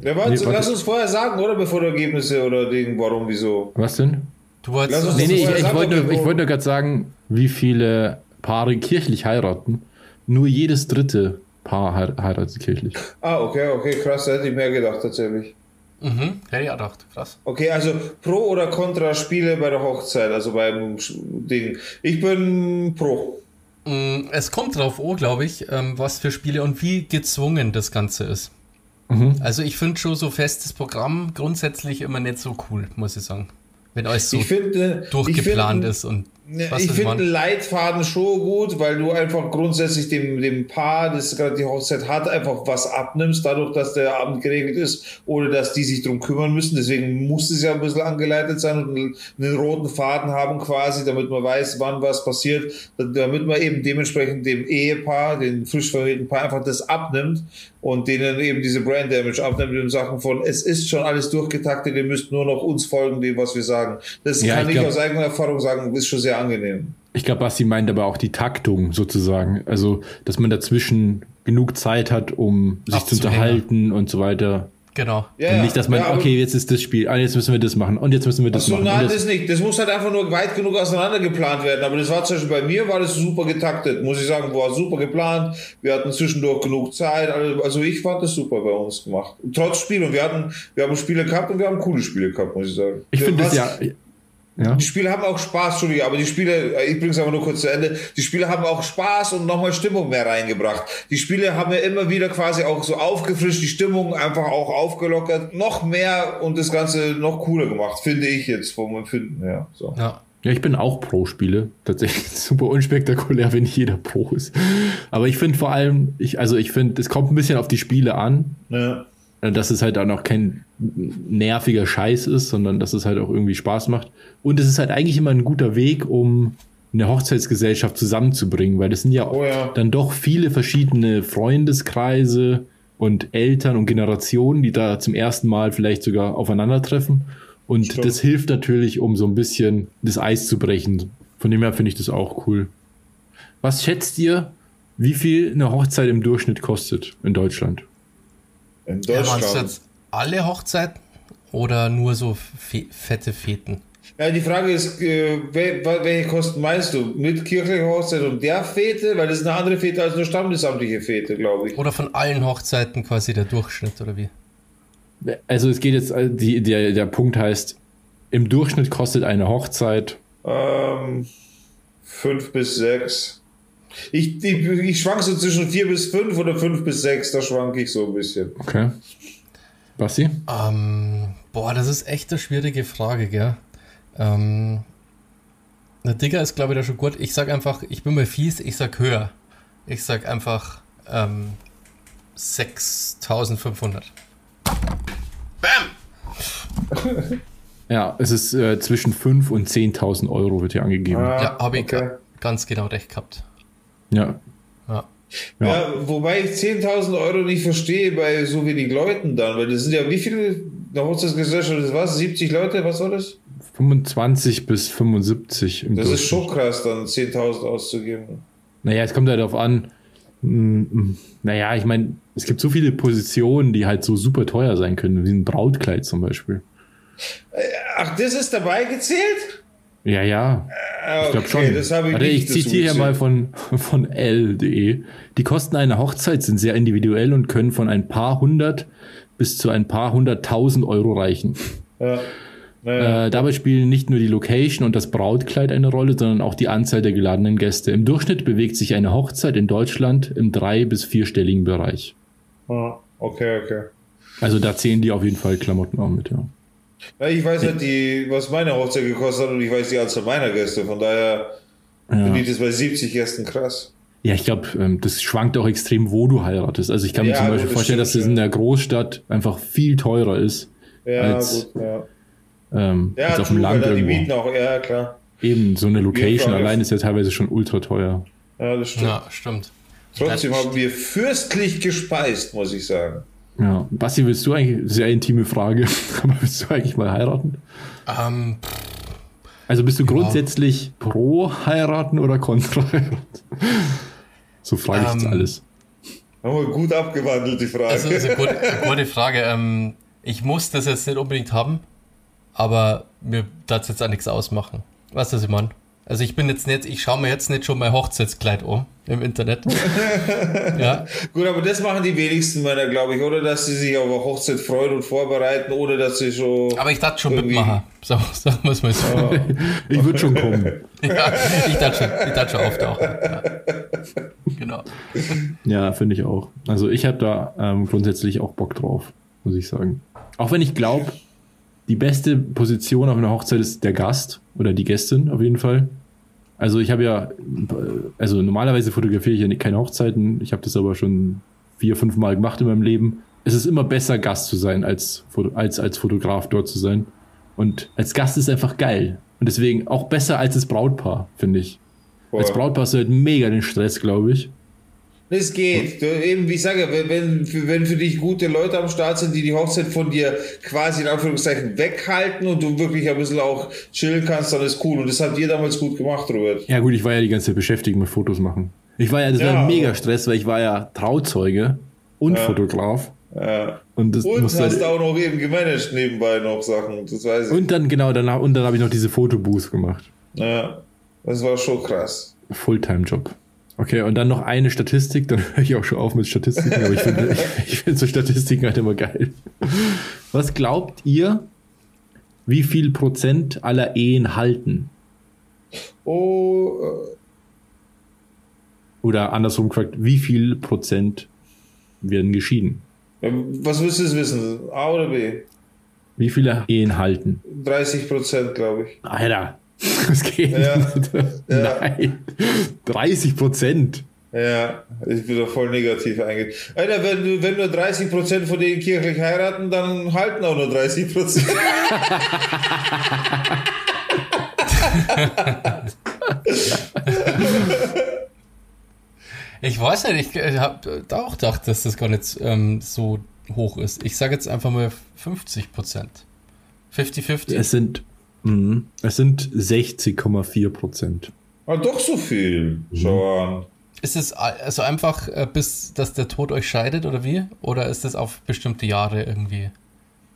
Ja, warte, nee, lass uns vorher sagen, oder? Bevor du Ergebnisse oder Ding, warum, wieso. Was denn? Du wolltest. Lass uns nee, nee, ich, ich, wollte nur, ich wollte nur gerade sagen, wie viele Paare kirchlich heiraten. Nur jedes dritte Paar heiratet kirchlich. Ah, okay, okay, krass, da hätte ich mehr gedacht, tatsächlich. Mhm, hätte ich auch gedacht, krass. Okay, also pro oder contra Spiele bei der Hochzeit, also beim Ding. Ich bin pro. Mm, es kommt drauf an, glaube ich, ähm, was für Spiele und wie gezwungen das Ganze ist. Mhm. Also ich finde schon so festes Programm grundsätzlich immer nicht so cool, muss ich sagen. Wenn alles so finde, durchgeplant find, ist und was ich finde einen Leitfaden schon gut, weil du einfach grundsätzlich dem, dem Paar, das gerade die Hochzeit hat, einfach was abnimmst, dadurch, dass der Abend geregelt ist, ohne dass die sich drum kümmern müssen. Deswegen muss es ja ein bisschen angeleitet sein und einen, einen roten Faden haben quasi, damit man weiß, wann was passiert, damit man eben dementsprechend dem Ehepaar, den frisch vermählten Paar einfach das abnimmt und denen eben diese Brand Damage abnimmt in Sachen von, es ist schon alles durchgetaktet, ihr müsst nur noch uns folgen, dem, was wir sagen. Das ja, kann ich, glaub, ich aus eigener Erfahrung sagen, ist schon sehr angenehm. Ich glaube, Basti meint aber auch die Taktung sozusagen. Also, dass man dazwischen genug Zeit hat, um sich zu unterhalten und so weiter. Genau. Ja, und nicht, dass man, ja, okay, jetzt ist das Spiel, ah, jetzt müssen wir das machen und jetzt müssen wir das so, machen. Nein, das, das nicht. Das muss halt einfach nur weit genug auseinander geplant werden. Aber das war zum Beispiel bei mir, war das super getaktet. Muss ich sagen, war super geplant. Wir hatten zwischendurch genug Zeit. Also ich fand das super bei uns gemacht. Trotz Spiel. Und wir hatten, wir haben Spiele gehabt und wir haben coole Spiele gehabt, muss ich sagen. Ich finde das ja, ja. Die Spiele haben auch Spaß, Entschuldigung, aber die Spiele, äh, ich bringe es aber nur kurz zu Ende, die Spiele haben auch Spaß und nochmal Stimmung mehr reingebracht. Die Spiele haben ja immer wieder quasi auch so aufgefrischt, die Stimmung einfach auch aufgelockert, noch mehr und das Ganze noch cooler gemacht, finde ich jetzt vom Empfinden her. So. Ja. Ja, ich bin auch Pro-Spiele. Tatsächlich [LAUGHS] super unspektakulär, wenn nicht jeder Pro ist. Aber ich finde vor allem, ich, also ich finde, es kommt ein bisschen auf die Spiele an. Ja. Äh, dass es halt auch noch kein nerviger Scheiß ist, sondern dass es halt auch irgendwie Spaß macht. Und es ist halt eigentlich immer ein guter Weg, um eine Hochzeitsgesellschaft zusammenzubringen, weil das sind ja, oh ja. dann doch viele verschiedene Freundeskreise und Eltern und Generationen, die da zum ersten Mal vielleicht sogar aufeinandertreffen. Und Stimmt. das hilft natürlich, um so ein bisschen das Eis zu brechen. Von dem her finde ich das auch cool. Was schätzt ihr, wie viel eine Hochzeit im Durchschnitt kostet in Deutschland? In Deutschland. Ja, jetzt alle Hochzeiten oder nur so fe fette Feten? Ja, die Frage ist, äh, welche Kosten meinst du? Mit kirchlicher Hochzeit und der Fete? Weil das ist eine andere Fete als eine standesamtliche Fete, glaube ich. Oder von allen Hochzeiten quasi der Durchschnitt, oder wie? Also es geht jetzt, äh, die, der, der Punkt heißt, im Durchschnitt kostet eine Hochzeit ähm, fünf bis sechs. Ich, ich, ich schwank so zwischen vier bis fünf oder fünf bis sechs, da schwanke ich so ein bisschen. Okay. Basti? Ähm, boah, das ist echt eine schwierige Frage, gell? Ähm, der Digger ist, glaube ich, da schon gut. Ich sag einfach, ich bin mal fies, ich sag höher. Ich sag einfach ähm, 6500. Bam! ja, es ist äh, zwischen 5 und 10.000 Euro wird hier angegeben. Ah, ja, habe ich okay. ganz genau recht gehabt. Ja. Ja. Ja. ja wobei ich 10.000 Euro nicht verstehe bei so wenig Leuten dann, weil das sind ja wie viele, eine Hochzeitsgesellschaft, das was? 70 Leute, was war das? 25 bis 75 im Das ist schon krass, dann 10.000 auszugeben. Naja, es kommt halt darauf an, naja, ich meine, es gibt so viele Positionen, die halt so super teuer sein können, wie ein Brautkleid zum Beispiel. Ach, das ist dabei gezählt? Ja, ja. Ah, ich glaube schon. Das ich Warte, ich zitiere hier mal von, von L.de. Die Kosten einer Hochzeit sind sehr individuell und können von ein paar hundert bis zu ein paar hunderttausend Euro reichen. Ja. Naja. Äh, dabei spielen nicht nur die Location und das Brautkleid eine Rolle, sondern auch die Anzahl der geladenen Gäste. Im Durchschnitt bewegt sich eine Hochzeit in Deutschland im drei- bis vierstelligen Bereich. Ah, okay, okay. Also da zählen die auf jeden Fall Klamotten auch mit, ja. Ja ich weiß halt, die, was meine Hochzeit gekostet hat und ich weiß die Anzahl meiner Gäste. Von daher ja. finde ich das bei 70 Gästen krass. Ja, ich glaube, ähm, das schwankt auch extrem, wo du heiratest. Also ich kann mir ja, zum Beispiel vorstellen, dass das in der Großstadt einfach viel teurer ist. Ja, als, gut, ja ähm, ja, als auf dem Land irgendwo. Die Mieten auch, ja, klar. Eben, so eine Location allein ist ja teilweise schon ultra teuer. Ja, das stimmt. Ja, stimmt. Trotzdem haben wir fürstlich gespeist, muss ich sagen. Ja, Basti, willst du eigentlich, sehr intime Frage, [LAUGHS] aber willst du eigentlich mal heiraten? Ähm, also bist du ja. grundsätzlich pro heiraten oder kontra heiraten? So frage ich ähm, jetzt alles. Haben wir gut abgewandelt, die Frage. Also, das ist eine gute, [LAUGHS] eine gute Frage. Ähm, ich muss das jetzt nicht unbedingt haben, aber mir darf jetzt auch nichts ausmachen. Weißt du, was ich meine? Also ich bin jetzt nicht, ich schaue mir jetzt nicht schon mein Hochzeitskleid um im Internet. [LAUGHS] ja. Gut, aber das machen die wenigsten Männer, glaube ich, oder? Dass sie sich auf eine Hochzeit freuen und vorbereiten, ohne dass sie schon. Aber ich dachte schon mitmachen. So, sagen wir es mal so. Ja. [LAUGHS] Ich würde schon kommen. [LAUGHS] ja, ich dachte schon, ich dachte schon auftauchen. Ja. Genau. Ja, finde ich auch. Also ich habe da ähm, grundsätzlich auch Bock drauf, muss ich sagen. Auch wenn ich glaube, die beste Position auf einer Hochzeit ist der Gast oder die Gästin auf jeden Fall. Also ich habe ja, also normalerweise fotografiere ich ja keine Hochzeiten. Ich habe das aber schon vier, fünf Mal gemacht in meinem Leben. Es ist immer besser, Gast zu sein, als, als, als Fotograf dort zu sein. Und als Gast ist einfach geil. Und deswegen auch besser als das Brautpaar, finde ich. Boah. Als Brautpaar ist halt mega den Stress, glaube ich. Es geht. Du, eben, wie ich sage, wenn, wenn, wenn für dich gute Leute am Start sind, die die Hochzeit von dir quasi in Anführungszeichen weghalten und du wirklich ein bisschen auch chillen kannst, dann ist cool. Und das habt ihr damals gut gemacht, Robert. Ja, gut, ich war ja die ganze Zeit beschäftigt mit Fotos machen. Ich war ja, das ja, war mega Stress, weil ich war ja Trauzeuge und ja. Fotograf. Ja. Und, das und hast halt auch noch eben gemanagt nebenbei noch Sachen. Das weiß ich. Und dann, genau, danach, und dann habe ich noch diese Fotobooth gemacht. Ja, das war schon krass. Fulltime-Job. Okay, und dann noch eine Statistik, dann höre ich auch schon auf mit Statistiken, aber ich finde ich, find so Statistiken halt immer geil. Was glaubt ihr, wie viel Prozent aller Ehen halten? Oh. Äh. Oder andersrum gefragt, wie viel Prozent werden geschieden? Was willst du wissen? A oder B? Wie viele Ehen halten? 30 Prozent, glaube ich. Alter, [LAUGHS] Das geht ja. nicht. Nein. 30 Prozent. Ja, ich bin doch voll negativ eingegangen. Alter, wenn, wenn nur 30 Prozent von denen kirchlich heiraten, dann halten auch nur 30 Prozent. [LAUGHS] ich weiß nicht, ich habe auch gedacht, dass das gar nicht ähm, so hoch ist. Ich sage jetzt einfach mal 50 Prozent. 50-50? Es sind, mh, es sind 60,4 Prozent. Ah, doch so viel. Schau an. Ist es also einfach, äh, bis dass der Tod euch scheidet oder wie? Oder ist es auf bestimmte Jahre irgendwie?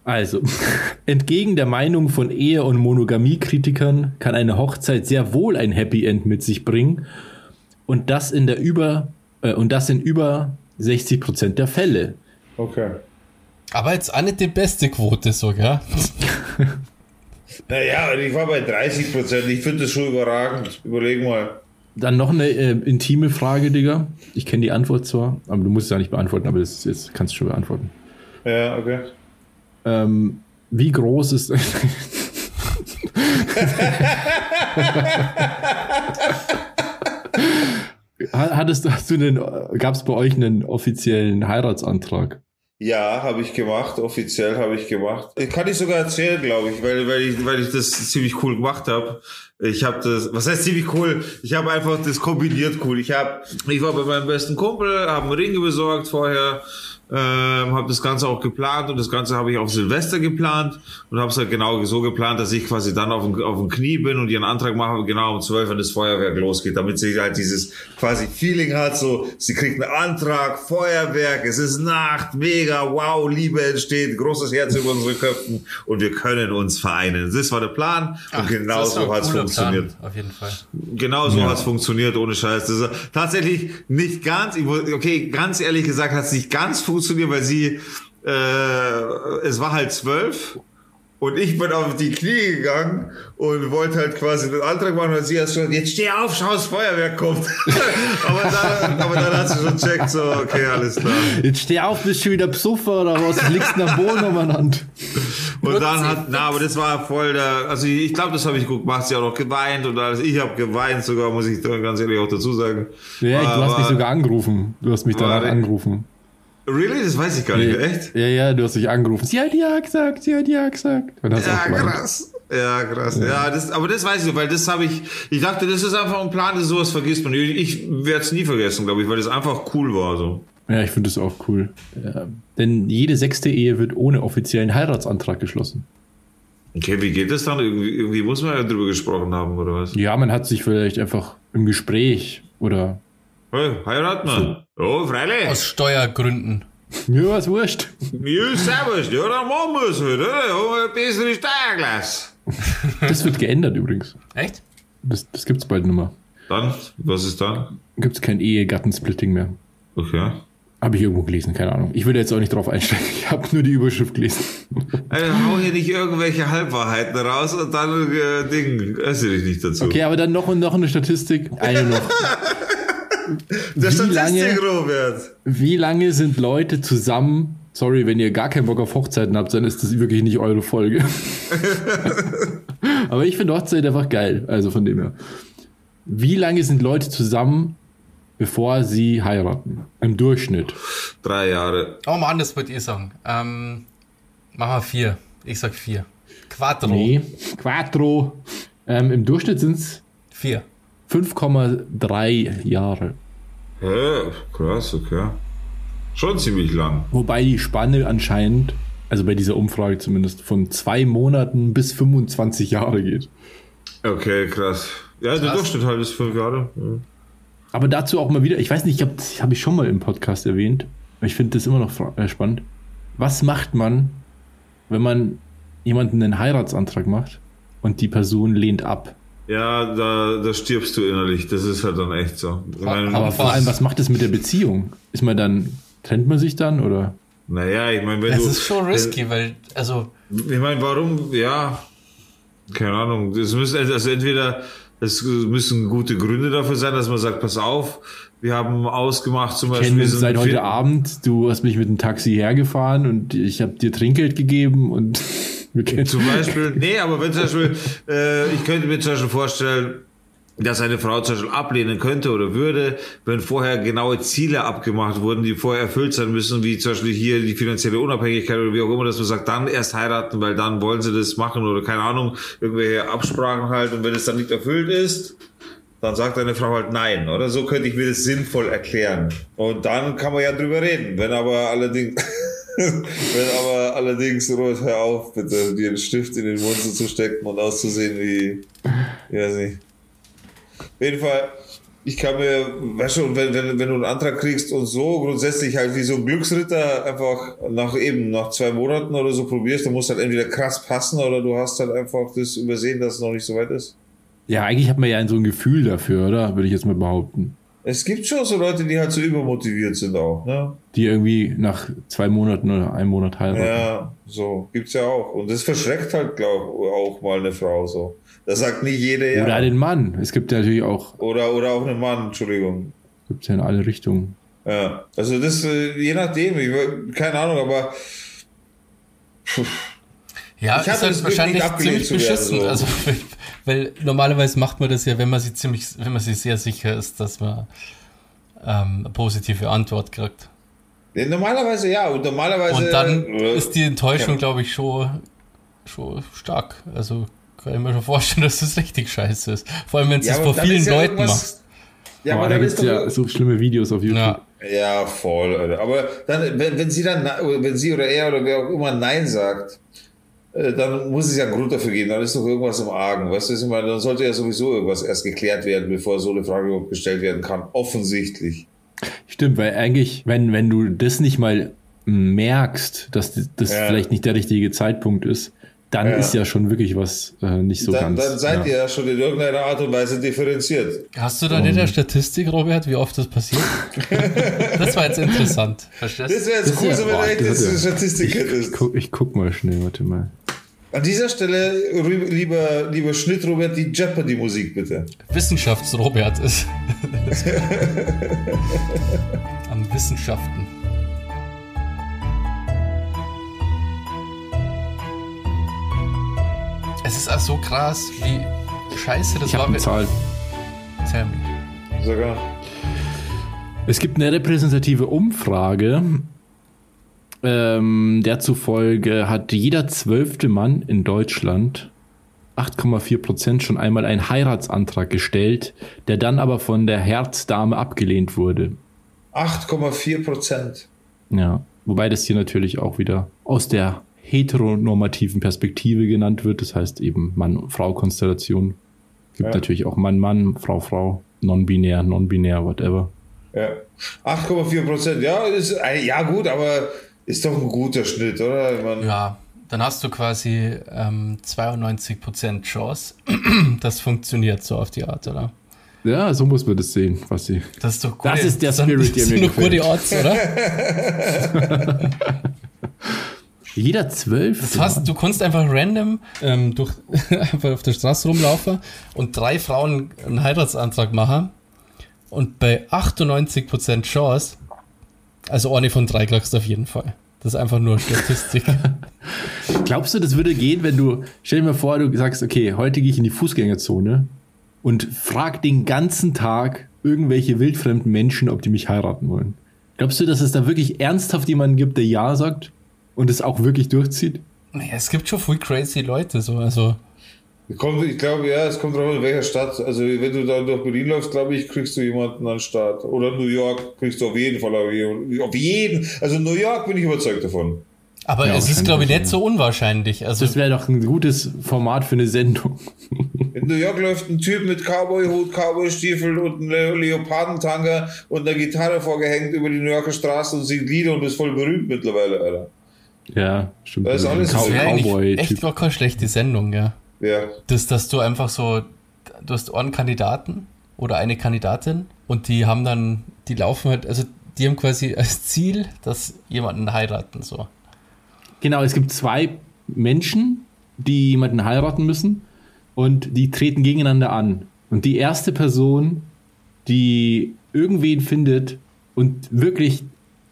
Also, [LAUGHS] entgegen der Meinung von Ehe- und Monogamie-Kritikern kann eine Hochzeit sehr wohl ein Happy End mit sich bringen und das in der über äh, und das in über 60 Prozent der Fälle. Okay. Aber jetzt auch nicht die beste Quote so, gell? [LAUGHS] naja, ich war bei 30 Prozent. Ich finde das schon überragend. Überleg mal. Dann noch eine äh, intime Frage, Digga. Ich kenne die Antwort zwar, aber du musst es ja nicht beantworten, aber das jetzt kannst du schon beantworten. Ja, okay. Ähm, wie groß ist. [LAUGHS] Hattest hast du einen, gab es bei euch einen offiziellen Heiratsantrag? Ja, habe ich gemacht, offiziell habe ich gemacht. Kann ich sogar erzählen, glaube ich, weil, weil ich, weil ich das ziemlich cool gemacht habe. Ich habe das, was heißt ziemlich cool? Ich habe einfach das kombiniert cool. Ich habe, ich war bei meinem besten Kumpel, habe einen Ring besorgt vorher, ähm, habe das Ganze auch geplant und das Ganze habe ich auf Silvester geplant und habe es halt genau so geplant, dass ich quasi dann auf dem, auf dem Knie bin und ihren Antrag mache, genau um 12, wenn das Feuerwerk losgeht, damit sie halt dieses quasi Feeling hat, so, sie kriegt einen Antrag, Feuerwerk, es ist Nacht, mega, wow, Liebe entsteht, großes Herz über unsere Köpfen und wir können uns vereinen. Das war der Plan Ach, und genau so hat es funktioniert. Plan, auf jeden Fall. Genau so ja. hat es funktioniert, ohne Scheiß. Das ist tatsächlich nicht ganz, okay, ganz ehrlich gesagt hat es nicht ganz funktioniert, zu mir, weil sie, äh, es war halt zwölf und ich bin auf die Knie gegangen und wollte halt quasi den Antrag machen und sie hat schon, jetzt steh auf, schau, das Feuerwerk kommt. [LAUGHS] aber, dann, aber dann hat sie schon checkt, so, okay, alles klar. Jetzt steh auf, bist du wieder Psuffer oder was? Liegst am Boden umeinander. Und dann hat, na, aber das war voll der, also ich glaube, das habe ich gut gemacht. Sie hat auch geweint und alles. Ich habe geweint sogar, muss ich ganz ehrlich auch dazu sagen. Ja, du hast mich sogar angerufen. Du hast mich danach angerufen. Really? Das weiß ich gar nicht, echt? Ja, ja, du hast dich angerufen. Sie hat ja gesagt, sie hat ja gesagt. ja, krass. Ja, krass. Ja, ja das, aber das weiß ich, weil das habe ich, ich dachte, das ist einfach ein Plan, das sowas vergisst man. Ich werde es nie vergessen, glaube ich, weil das einfach cool war, so. Ja, ich finde das auch cool. Ja. Denn jede sechste Ehe wird ohne offiziellen Heiratsantrag geschlossen. Okay, wie geht das dann? Irgendwie, irgendwie muss man ja drüber gesprochen haben, oder was? Ja, man hat sich vielleicht einfach im Gespräch oder Hey, heiraten wir. So. Ja, freilich. Aus Steuergründen. Mir was wurscht. Mir ist servus. Ja, dann machen wir es halt, oder? Haben wir eine bessere Steuerklasse. Das wird geändert übrigens. Echt? Das, das gibt's bald nicht mehr. Dann? Was ist dann? Gibt's kein Ehegattensplitting mehr. Okay. Habe ich irgendwo gelesen, keine Ahnung. Ich würde jetzt auch nicht drauf einsteigen. Ich habe nur die Überschrift gelesen. Also, hau hier nicht irgendwelche Halbwahrheiten raus und dann äh, Ding, äußere dich nicht dazu. Okay, aber dann noch und noch eine Statistik. Eine noch. [LAUGHS] Der wie lange, Robert. Wie lange sind Leute zusammen? Sorry, wenn ihr gar keinen Bock auf Hochzeiten habt, dann ist das wirklich nicht eure Folge. [LAUGHS] Aber ich finde Hochzeit einfach geil. Also von dem her. Wie lange sind Leute zusammen, bevor sie heiraten? Im Durchschnitt. Drei Jahre. Oh Mann, das wollte ich sagen. Ähm, machen wir vier. Ich sag vier. Quattro. Nee, Quattro. Ähm, Im Durchschnitt sind es vier. 5,3 Jahre. Ja, krass, okay. Schon ziemlich lang. Wobei die Spanne anscheinend, also bei dieser Umfrage zumindest, von zwei Monaten bis 25 Jahre geht. Okay, krass. Ja, der Durchschnitt halt ist fünf Jahre. Ja. Aber dazu auch mal wieder, ich weiß nicht, ich habe hab ich schon mal im Podcast erwähnt. Ich finde das immer noch äh, spannend. Was macht man, wenn man jemanden einen Heiratsantrag macht und die Person lehnt ab? Ja, da, da stirbst du innerlich. Das ist halt dann echt so. Meine, aber vor allem, was macht das mit der Beziehung? Ist man dann, trennt man sich dann oder? Naja, ich meine, wenn das du. Das ist schon risky, äh, weil, also. Ich meine, warum, ja, keine Ahnung. Das müssen, also entweder, es müssen gute Gründe dafür sein, dass man sagt, pass auf, wir haben ausgemacht zum Beispiel. Wir seit heute Abend, du hast mich mit dem Taxi hergefahren und ich habe dir Trinkgeld gegeben und Zum Beispiel, nee, aber wenn zum Beispiel, äh, ich könnte mir zum Beispiel vorstellen, dass eine Frau zum Beispiel ablehnen könnte oder würde, wenn vorher genaue Ziele abgemacht wurden, die vorher erfüllt sein müssen, wie zum Beispiel hier die finanzielle Unabhängigkeit oder wie auch immer, dass man sagt, dann erst heiraten, weil dann wollen sie das machen oder keine Ahnung, irgendwelche Absprachen halt und wenn es dann nicht erfüllt ist, dann sagt eine Frau halt nein, oder? So könnte ich mir das sinnvoll erklären. Und dann kann man ja drüber reden. Wenn aber allerdings [LAUGHS] Wenn aber allerdings, Robert, hör auf, bitte, dir einen Stift in den Mund zu stecken und auszusehen wie, weiß nicht. Auf jeden Fall, ich kann mir, weißt du, wenn, wenn, wenn du einen Antrag kriegst und so grundsätzlich halt wie so ein Glücksritter einfach nach eben, nach zwei Monaten oder so probierst, dann muss halt entweder krass passen oder du hast halt einfach das übersehen, dass es noch nicht so weit ist. Ja, eigentlich hat man ja so ein Gefühl dafür, oder? Würde ich jetzt mal behaupten. Es gibt schon so Leute, die halt so übermotiviert sind auch, ne? Die irgendwie nach zwei Monaten oder einem Monat heiraten. Ja, so, gibt's ja auch. Und das verschreckt halt, glaube ich, auch mal eine Frau so. Das sagt nicht jeder ja. Oder den Mann. Es gibt ja natürlich auch. Oder, oder auch einen Mann, Entschuldigung. Gibt's ja in alle Richtungen. Ja, also das, äh, je nachdem, ich, keine Ahnung, aber. Ja, ich ist halt wahrscheinlich ziemlich beschissen. so. Also, [LAUGHS] weil normalerweise macht man das ja, wenn man sich ziemlich, wenn man sich sehr sicher ist, dass man ähm, eine positive Antwort kriegt. Ja, normalerweise ja, und normalerweise. Und dann äh, ist die Enttäuschung, ja. glaube ich, schon, schon stark. Also kann ich mir schon vorstellen, [LAUGHS] dass das richtig scheiße ist. Vor allem, wenn es ja, das vor vielen ja Leuten macht. Ja, aber, aber da gibt es ja so schlimme Videos auf YouTube. Ja, ja voll, Alter. Aber dann, wenn, wenn sie dann, wenn sie oder er oder wer auch immer Nein sagt, dann muss es ja einen Grund dafür geben, dann ist doch irgendwas im Argen. Weißt du, ich meine, dann sollte ja sowieso irgendwas erst geklärt werden, bevor so eine Frage überhaupt gestellt werden kann. Offensichtlich. Stimmt, weil eigentlich, wenn, wenn du das nicht mal merkst, dass das ja. vielleicht nicht der richtige Zeitpunkt ist, dann ja. ist ja schon wirklich was äh, nicht so dann, ganz. Dann seid ja. ihr ja schon in irgendeiner Art und Weise differenziert. Hast du da nicht eine Statistik, Robert, wie oft das passiert? [LAUGHS] das war jetzt interessant. Verstehst du? Das wäre jetzt cool, wenn du echt eine Statistik hättest. Ich, guck, ich guck mal schnell, warte mal. An dieser Stelle, lieber, lieber Schnitt, Robert, die Jeopardy-Musik bitte. Wissenschafts-Robert ist. [LAUGHS] Am Wissenschaften. Es ist auch so krass, wie scheiße das ich war. Eine Zahl. Tell me. Sogar. Es gibt eine repräsentative Umfrage, ähm, der zufolge hat jeder zwölfte Mann in Deutschland 8,4 Prozent schon einmal einen Heiratsantrag gestellt, der dann aber von der Herzdame abgelehnt wurde. 8,4 Prozent. Ja, wobei das hier natürlich auch wieder aus der heteronormativen Perspektive genannt wird, das heißt eben Mann-Frau-Konstellation. Gibt ja. natürlich auch Mann-Mann, Frau-Frau, non-binär, non-binär, whatever. Ja, 8,4 Prozent, ja, ist, ja gut, aber ist doch ein guter Schnitt, oder? Meine, ja, dann hast du quasi ähm, 92 Prozent Chance. [CLEARS THROAT] das funktioniert so auf die Art, oder? Ja, so muss man das sehen, was sie. Das ist doch gut. Das ist der Spirit, der mir gefällt. gute Odds, oder? [LAUGHS] [LAUGHS] Jeder zwölf. Das heißt, du kannst einfach random ähm, durch, [LAUGHS] einfach auf der Straße rumlaufen und drei Frauen einen Heiratsantrag machen und bei 98% Chance, also eine von drei kriegst du auf jeden Fall. Das ist einfach nur Statistik. [LAUGHS] Glaubst du, das würde gehen, wenn du, stell dir mal vor, du sagst, okay, heute gehe ich in die Fußgängerzone und frag den ganzen Tag irgendwelche wildfremden Menschen, ob die mich heiraten wollen. Glaubst du, dass es da wirklich ernsthaft jemanden gibt, der Ja sagt? Und es auch wirklich durchzieht? Naja, es gibt schon voll crazy Leute, so, also. Kommt, ich glaube, ja, es kommt drauf an, in welcher Stadt. Also, wenn du da durch Berlin läufst, glaube ich, kriegst du jemanden an den Start. Oder New York kriegst du auf jeden Fall auf jeden. Also, New York bin ich überzeugt davon. Aber ja, es ist, glaube ich, nicht so unwahrscheinlich. Also das wäre doch ein gutes Format für eine Sendung. [LAUGHS] In New York läuft ein Typ mit Cowboy-Hut, Cowboy-Stiefel und einem Leopardentanga und einer Gitarre vorgehängt über die New Yorker Straße und singt Lieder und ist voll berühmt mittlerweile, Alter. Ja, stimmt. Das ist alles Cow Cowboy. Echt war keine schlechte Sendung, ja. Ja. Das, dass du einfach so, du hast einen Kandidaten oder eine Kandidatin und die haben dann, die laufen halt, also die haben quasi als Ziel, dass jemanden heiraten, so. Genau, es gibt zwei Menschen, die jemanden heiraten müssen und die treten gegeneinander an. Und die erste Person, die irgendwen findet und wirklich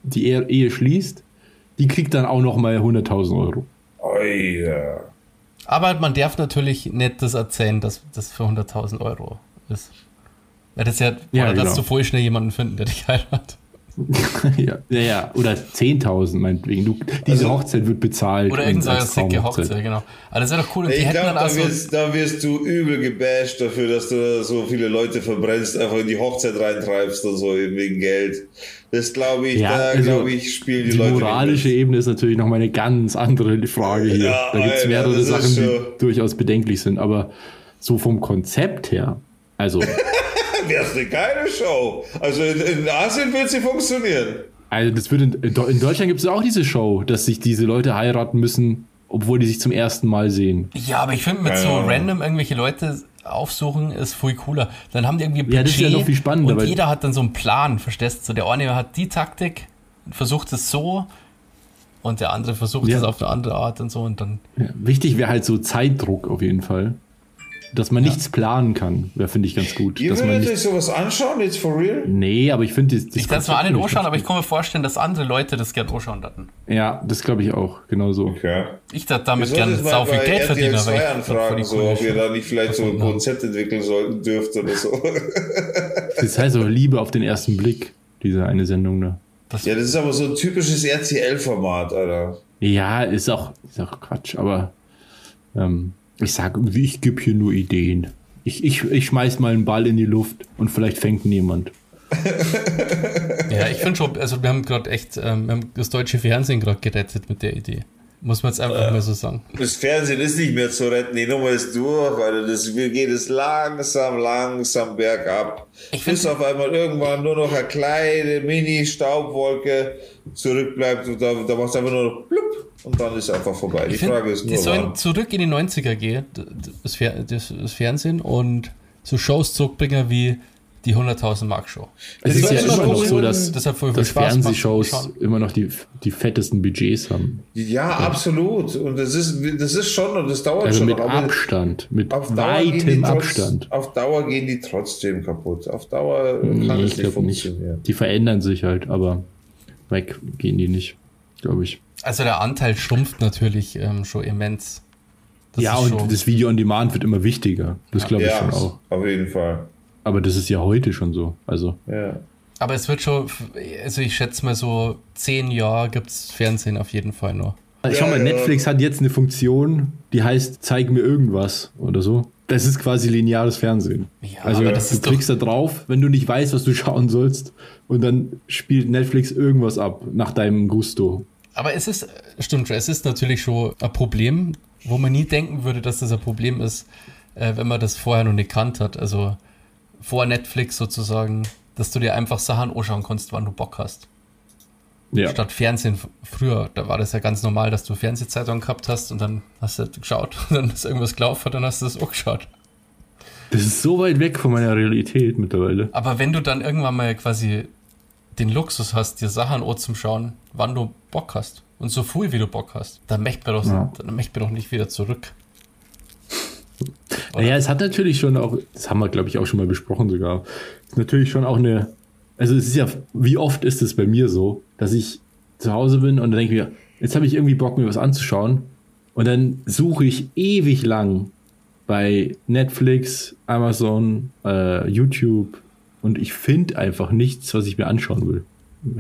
die Ehe schließt, die kriegt dann auch noch mal 100.000 Euro. Oh yeah. Aber man darf natürlich nicht das erzählen, dass das für 100.000 Euro ist. Weil das ja, ja oder genau. dass du vorher schnell jemanden finden, der dich heiratet. [LAUGHS] ja, ja, ja, oder 10.000 meinetwegen. Du, diese also, Hochzeit wird bezahlt. Oder irgendeine sicke Hochzeit, genau. Aber das wäre doch cool. Und ich glaube, da, also wirst, da wirst du übel gebasht dafür, dass du so viele Leute verbrennst, einfach in die Hochzeit reintreibst und so wegen Geld. Das glaube ich, ja, da also glaube ich, spielen die, die Leute. Die moralische Ebene ist natürlich nochmal eine ganz andere Frage hier. Ja, da gibt es mehrere Sachen, die durchaus bedenklich sind, aber so vom Konzept her, also. [LAUGHS] Wäre es eine geile Show. Also in, in Asien wird sie funktionieren. Also das wird in, in Deutschland gibt es auch diese Show, dass sich diese Leute heiraten müssen, obwohl die sich zum ersten Mal sehen. Ja, aber ich finde mit ja. so random irgendwelche Leute aufsuchen ist viel cooler. Dann haben die irgendwie Budget ja, das ist ja noch viel spannender, und jeder hat dann so einen Plan, verstehst du? Der eine hat die Taktik, versucht es so und der andere versucht es auf eine andere Art und so und dann. Ja, wichtig wäre halt so Zeitdruck auf jeden Fall dass man ja. nichts planen kann, wäre finde ich ganz gut. Ihr dass würdet euch sowas anschauen, jetzt for real? Nee, aber ich finde das, das Ich kann es mal an den anschauen, aber ich kann mir vorstellen, dass andere Leute das gerne anschauen hatten. Ja, das glaube ich auch, genau so. Okay. Ich dachte damit gerne sau viel Geld verdienen, aber ich anfragen, so, ob ihr da nicht vielleicht so ein Konzept entwickeln sollten dürft oder so. [LAUGHS] das heißt auch Liebe auf den ersten Blick, diese eine Sendung da. Das ja, das ist aber so ein typisches RTL-Format, Alter. Ja, ist auch, ist auch Quatsch, aber ähm, ich sage, ich gebe hier nur Ideen. Ich, ich, ich schmeiß mal einen Ball in die Luft und vielleicht fängt niemand. [LAUGHS] ja, ich finde schon, also wir haben gerade echt, ähm, wir haben das deutsche Fernsehen gerade gerettet mit der Idee. Muss man jetzt einfach äh, mal so sagen. Das Fernsehen ist nicht mehr zu retten, die Nummer ist durch, weil das, wir geht es langsam, langsam bergab. Ich Bis auf einmal irgendwann nur noch eine kleine Mini-Staubwolke zurückbleibt und da, da macht es einfach nur noch blub und dann ist es einfach vorbei. Die find, Frage ist nur. Die sollen wann. zurück in die 90er gehen, das, das, das Fernsehen, und so Shows zurückbringen wie die 100.000 Mark Show. Es ist ja immer noch so, dass, dass Fernsehshows immer noch die, die fettesten Budgets haben. Ja, ja, absolut. Und das ist, das ist schon, und das dauert also schon. mit Abstand, mit weitem Abstand. Trotz, auf Dauer gehen die trotzdem kaputt. Auf Dauer kann nee, es nicht funktionieren. Nicht. Die verändern sich halt, aber weg gehen die nicht, glaube ich. Also der Anteil schrumpft natürlich ähm, schon immens. Das ja, und das Video on Demand wird immer wichtiger. Das ja. glaube ich ja, schon auch. Auf jeden Fall. Aber das ist ja heute schon so. Also. Ja. Aber es wird schon, also ich schätze mal so zehn Jahre gibt es Fernsehen auf jeden Fall noch. Also schau mal, Netflix hat jetzt eine Funktion, die heißt, zeig mir irgendwas oder so. Das ist quasi lineares Fernsehen. Ja, also du klickst da drauf, wenn du nicht weißt, was du schauen sollst, und dann spielt Netflix irgendwas ab nach deinem Gusto. Aber es ist, stimmt schon, es ist natürlich schon ein Problem, wo man nie denken würde, dass das ein Problem ist, äh, wenn man das vorher noch nicht kannt hat. Also vor Netflix sozusagen, dass du dir einfach Sachen anschauen kannst, wann du Bock hast. Ja. Statt Fernsehen früher, da war das ja ganz normal, dass du Fernsehzeitungen gehabt hast und dann hast du geschaut und [LAUGHS] dann ist irgendwas gelaufen und dann hast du das auch geschaut. Das ist so weit weg von meiner Realität mittlerweile. Aber wenn du dann irgendwann mal quasi den Luxus hast, dir Sachen zum Schauen, wann du Bock hast und so früh wie du Bock hast, dann möchte man doch, ja. dann möchte man doch nicht wieder zurück. Naja, es hat natürlich schon auch, das haben wir glaube ich auch schon mal besprochen sogar, ist natürlich schon auch eine, also es ist ja, wie oft ist es bei mir so, dass ich zu Hause bin und dann denke ich mir, jetzt habe ich irgendwie Bock mir was anzuschauen und dann suche ich ewig lang bei Netflix, Amazon, äh, YouTube, und ich finde einfach nichts, was ich mir anschauen will.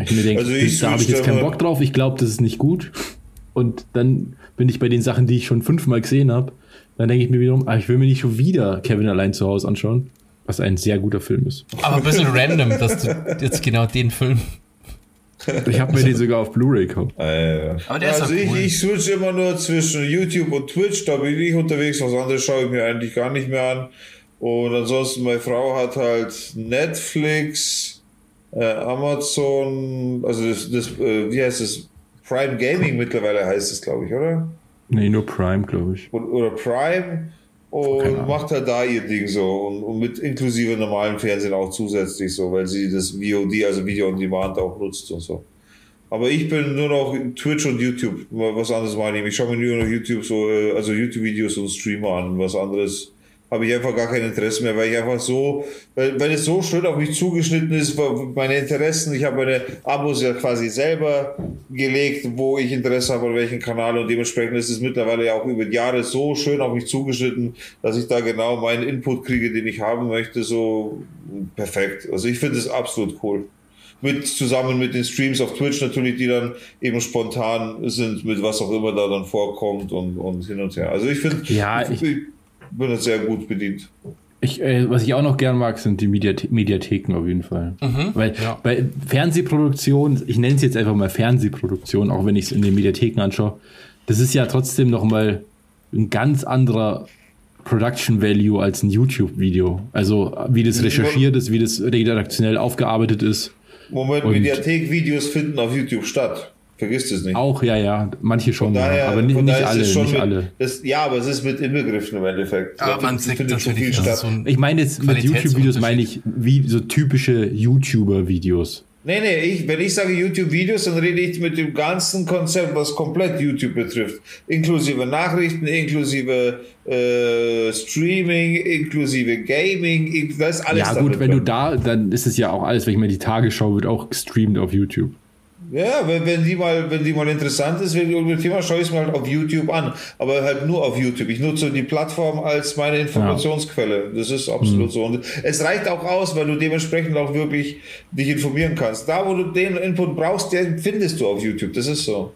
Ich mir denke, also da habe ich jetzt keinen Bock drauf, ich glaube, das ist nicht gut. Und dann bin ich bei den Sachen, die ich schon fünfmal gesehen habe, dann denke ich mir wiederum, ah, ich will mir nicht schon wieder Kevin allein zu Hause anschauen, was ein sehr guter Film ist. Aber ein bisschen random, dass du jetzt genau den Film. Ich habe mir den sogar auf Blu-ray gekauft. Äh, Aber der also ist ich, cool. ich switch immer nur zwischen YouTube und Twitch, da bin ich unterwegs, was anderes schaue ich mir eigentlich gar nicht mehr an. Und ansonsten, meine Frau hat halt Netflix, äh, Amazon, also das, das äh, wie heißt es? Prime Gaming mittlerweile heißt es, glaube ich, oder? Nee, nur Prime, glaube ich. Oder Prime und macht halt da ihr Ding so und, und, mit inklusive normalen Fernsehen auch zusätzlich so, weil sie das VOD, also Video on Demand auch nutzt und so. Aber ich bin nur noch Twitch und YouTube. Was anderes meine ich. Ich schaue mir nur noch YouTube so, äh, also YouTube-Videos und Streamer an. Was anderes habe ich einfach gar kein Interesse mehr, weil ich einfach so, weil, weil es so schön auf mich zugeschnitten ist, meine Interessen, ich habe meine Abos ja quasi selber gelegt, wo ich Interesse habe, an welchen Kanal und dementsprechend ist es mittlerweile ja auch über die Jahre so schön auf mich zugeschnitten, dass ich da genau meinen Input kriege, den ich haben möchte, so perfekt. Also ich finde es absolut cool. Mit, zusammen mit den Streams auf Twitch natürlich, die dann eben spontan sind, mit was auch immer da dann vorkommt und, und hin und her. Also ich finde, ja, ich, ich bin jetzt sehr gut bedient. Ich, äh, was ich auch noch gern mag, sind die Mediathe Mediatheken auf jeden Fall. Mhm, Weil ja. bei Fernsehproduktion, ich nenne es jetzt einfach mal Fernsehproduktion, auch wenn ich es in den Mediatheken anschaue, das ist ja trotzdem noch mal ein ganz anderer Production Value als ein YouTube-Video. Also wie das recherchiert ist, wie das redaktionell aufgearbeitet ist. Moment, Mediathek-Videos finden auf YouTube statt. Vergiss das nicht. Auch, ja, ja. Manche schon, daher, aber nicht, nicht alle. Nicht mit, alle. Das, ja, aber es ist mit inbegriffen im Endeffekt. Aber man sieht findet schon viel statt. So ich meine jetzt mit YouTube-Videos meine ich wie so typische YouTuber-Videos. Nee, nee, ich, wenn ich sage YouTube-Videos, dann rede ich mit dem ganzen Konzept, was komplett YouTube betrifft. Inklusive Nachrichten, inklusive äh, Streaming, inklusive Gaming, das ist alles. Ja, gut, wenn drin. du da, dann ist es ja auch alles, wenn ich mir die Tagesschau wird auch gestreamt auf YouTube. Ja, wenn, wenn, die mal, wenn die mal interessant ist, wegen irgendeinem Thema, schaue ich es mir halt auf YouTube an. Aber halt nur auf YouTube. Ich nutze die Plattform als meine Informationsquelle. Ja. Das ist absolut mhm. so. Und es reicht auch aus, weil du dementsprechend auch wirklich dich informieren kannst. Da, wo du den Input brauchst, den findest du auf YouTube. Das ist so.